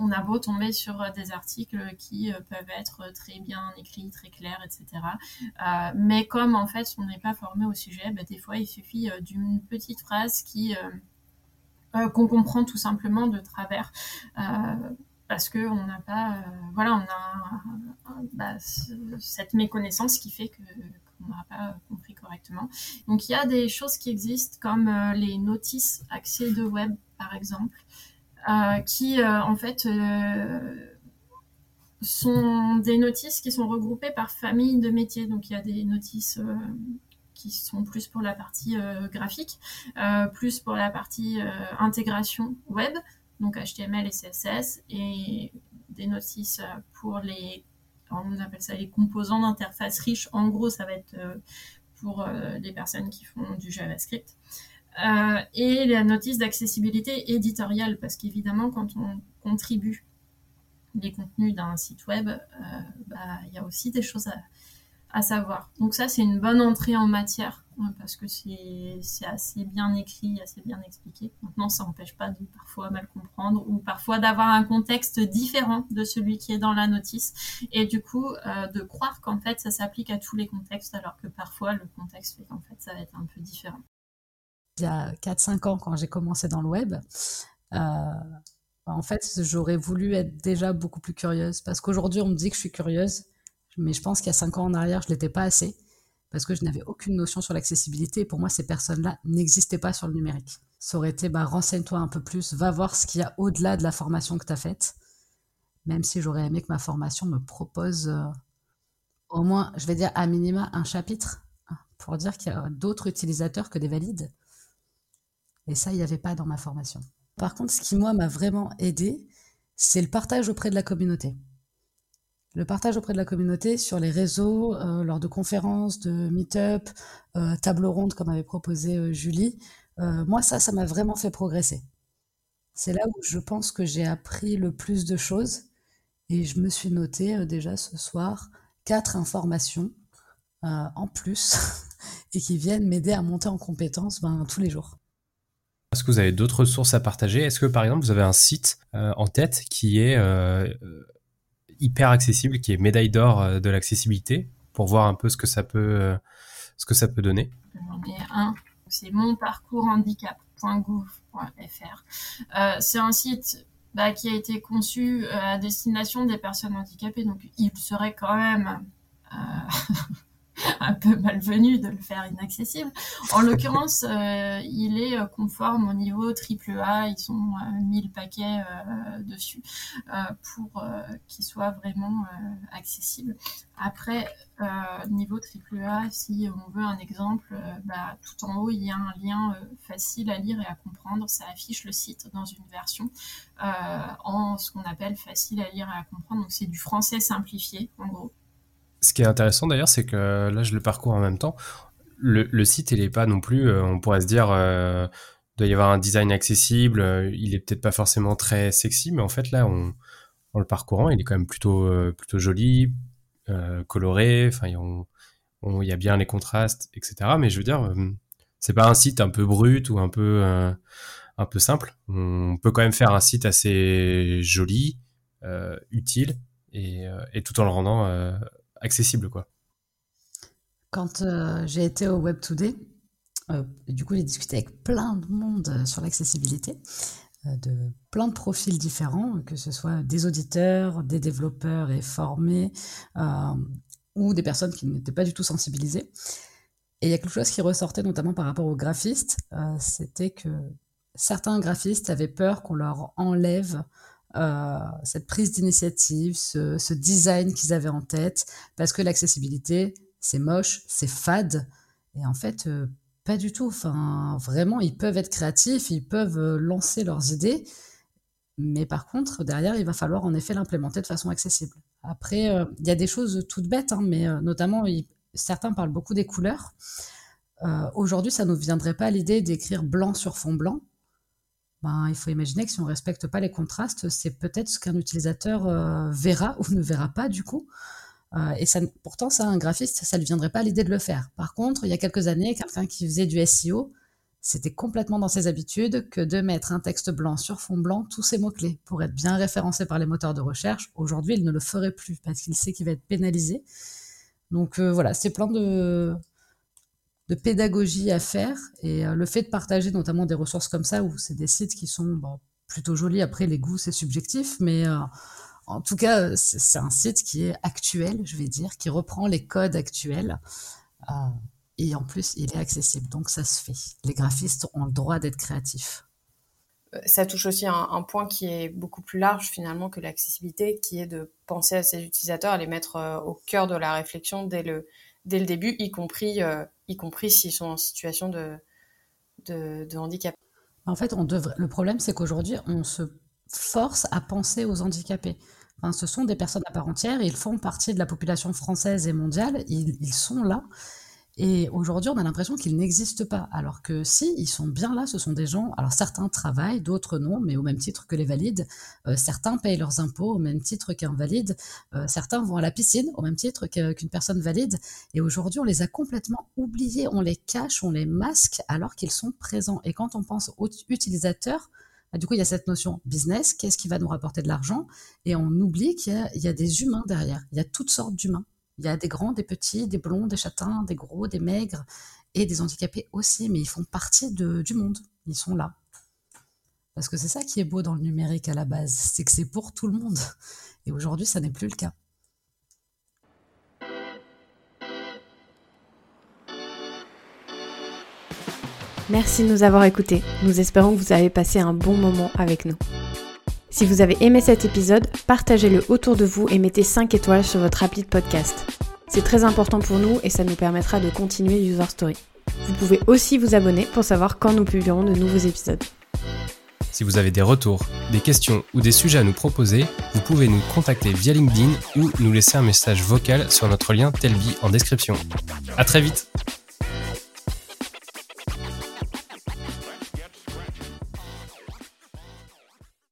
Speaker 3: on a beau tomber sur euh, des articles qui euh, peuvent être très bien écrits, très clairs, etc. Euh, mais comme en fait on n'est pas formé au sujet, bah, des fois il suffit d'une petite phrase qui qu'on comprend tout simplement de travers. parce que on n'a pas, voilà, on a bah, cette méconnaissance qui fait que qu'on n'a pas compris correctement. Donc il y a des choses qui existent comme les notices accès de web, par exemple, euh, qui euh, en fait euh, sont des notices qui sont regroupées par famille de métiers. Donc il y a des notices qui sont plus pour la partie graphique, plus pour la partie intégration web, donc HTML et CSS, et des notices pour les, on appelle ça les composants d'interface riches. En gros, ça va être pour les personnes qui font du JavaScript. Euh, et la notice d'accessibilité éditoriale, parce qu'évidemment, quand on contribue les contenus d'un site web, euh, bah, il y a aussi des choses à, savoir. Donc ça, c'est une bonne entrée en matière, hein, parce que c'est assez bien écrit, assez bien expliqué. Maintenant, ça n'empêche pas de parfois mal comprendre, ou parfois d'avoir un contexte différent de celui qui est dans la notice, et du coup, euh, de croire qu'en fait, ça s'applique à tous les contextes, alors que parfois, le contexte fait qu'en fait, ça va être un peu différent
Speaker 4: il y a 4-5 ans quand j'ai commencé dans le web, euh, en fait, j'aurais voulu être déjà beaucoup plus curieuse. Parce qu'aujourd'hui, on me dit que je suis curieuse, mais je pense qu'il y a 5 ans en arrière, je ne l'étais pas assez. Parce que je n'avais aucune notion sur l'accessibilité. Pour moi, ces personnes-là n'existaient pas sur le numérique. Ça aurait été, bah, renseigne-toi un peu plus, va voir ce qu'il y a au-delà de la formation que tu as faite. Même si j'aurais aimé que ma formation me propose euh, au moins, je vais dire à minima, un chapitre hein, pour dire qu'il y a d'autres utilisateurs que des valides. Et ça, il n'y avait pas dans ma formation. Par contre, ce qui, moi, m'a vraiment aidé, c'est le partage auprès de la communauté. Le partage auprès de la communauté sur les réseaux, euh, lors de conférences, de meet-up, euh, table ronde, comme avait proposé euh, Julie. moi, ça, ça m'a vraiment fait progresser. C'est là où je pense que j'ai appris le plus de choses. Et je me suis noté déjà ce soir quatre informations en plus et qui viennent m'aider à monter en compétences ben, tous les jours.
Speaker 1: Est-ce que vous avez d'autres ressources à partager? Est-ce que par exemple vous avez un site euh, en tête qui est euh, hyper accessible, qui est médaille d'or de l'accessibilité, pour voir un peu ce que ça peut, ce que ça peut donner?
Speaker 3: J'en ai un, c'est monparcourshandicap.gouv.fr. Euh, c'est un site bah, qui a été conçu à destination des personnes handicapées, donc il serait quand même un peu malvenu de le faire inaccessible. En l'occurrence, euh, il est euh, conforme au niveau AAA, ils 1000 euh, paquets dessus pour qu'il soit vraiment accessible. Après, niveau AAA, si on veut un exemple, bah, tout en haut, il y a un lien facile à lire et à comprendre. Ça affiche le site dans une version en ce qu'on appelle facile à lire et à comprendre. Donc c'est du français simplifié, en gros.
Speaker 1: Ce qui est intéressant d'ailleurs, c'est que là, je le parcours en même temps. Le, site, il n'est pas non plus, euh, on pourrait se dire, euh, doit y avoir un design accessible, euh, il est peut-être pas forcément très sexy, mais en fait, là, on, en le parcourant. Il est quand même plutôt, plutôt joli, coloré. Enfin, il y a bien les contrastes, etc. Mais je veux dire, c'est pas un site un peu brut ou un peu un peu simple. On peut quand même faire un site assez joli, utile et, tout en le rendant accessible, quoi.
Speaker 4: Quand j'ai été au Web Today, euh, du coup, j'ai discuté avec plein de monde euh, sur l'accessibilité, euh, de plein de profils différents, que ce soit des auditeurs, des développeurs et formés, ou des personnes qui n'étaient pas du tout sensibilisées. Et il y a quelque chose qui ressortait notamment par rapport aux graphistes, c'était que certains graphistes avaient peur qu'on leur enlève cette prise d'initiative, ce, design qu'ils avaient en tête, parce que l'accessibilité, c'est moche, c'est fade. Et en fait, pas du tout. Enfin, vraiment, ils peuvent être créatifs, ils peuvent euh, lancer leurs idées, mais par contre, derrière, il va falloir en effet l'implémenter de façon accessible. Après, euh, il y a des choses toutes bêtes, hein, mais euh, notamment, certains parlent beaucoup des couleurs. Aujourd'hui, ça ne nous viendrait pas l'idée d'écrire blanc sur fond blanc. Ben, il faut imaginer que si on ne respecte pas les contrastes, c'est peut-être ce qu'un utilisateur verra ou ne verra pas du coup. Euh, et pourtant, ça, un graphiste, ça ne viendrait pas l'idée de le faire. Par contre, il y a quelques années, quelqu'un qui faisait du SEO, c'était complètement dans ses habitudes que de mettre un texte blanc sur fond blanc, tous ses mots-clés, pour être bien référencé par les moteurs de recherche. Aujourd'hui, il ne le ferait plus parce qu'il sait qu'il va être pénalisé. Donc euh, voilà, c'est plein de, de pédagogie à faire. Et euh, le fait de partager notamment des ressources comme ça, où c'est des sites qui sont plutôt jolis, après les goûts, c'est subjectif, mais en tout cas, c'est un site qui est actuel, je vais dire, qui reprend les codes actuels. Euh, et en plus, il est accessible, donc ça se fait. Les graphistes ont le droit d'être créatifs.
Speaker 2: Euh, ça touche aussi un, un, point qui est beaucoup plus large finalement que l'accessibilité, qui est de penser à ses utilisateurs, à les mettre euh, au cœur de la réflexion dès le, dès le début, y compris, y compris s'ils sont en situation de, handicap.
Speaker 4: En fait, on devrait... le problème, c'est qu'aujourd'hui, on se force à penser aux handicapés ce sont des personnes à part entière, ils font partie de la population française et mondiale, ils, sont là. Et aujourd'hui, on a l'impression qu'ils n'existent pas. Alors que si, ils sont bien là, ce sont des gens, alors certains travaillent, d'autres non, mais au même titre que les valides. Euh, certains payent leurs impôts au même titre qu'un valide. Euh, certains vont à la piscine au même titre qu'une personne valide. Et aujourd'hui, on les a complètement oubliés, on les cache, on les masque alors qu'ils sont présents. Et quand on pense aux utilisateurs, bah, du coup, il y a cette notion business, qu'est-ce qui va nous rapporter de l'argent? Et on oublie qu'il y, a des humains derrière. Il y a toutes sortes d'humains. Il y a des grands, des petits, des blonds, des châtains, des gros, des maigres et des handicapés aussi, mais ils font partie du monde. Ils sont là. Parce que c'est ça qui est beau dans le numérique à la base, c'est que c'est pour tout le monde. Et aujourd'hui, ça n'est plus le cas.
Speaker 5: Merci de nous avoir écoutés. Nous espérons que vous avez passé un bon moment avec nous. Si vous avez aimé cet épisode, partagez-le autour de vous et mettez 5 étoiles sur votre appli de podcast. C'est très important pour nous et ça nous permettra de continuer User Story. Vous pouvez aussi vous abonner pour savoir quand nous publierons de nouveaux épisodes.
Speaker 1: Si vous avez des retours, des questions ou des sujets à nous proposer, vous pouvez nous contacter via LinkedIn ou nous laisser un message vocal sur notre lien Telby en description. À très vite!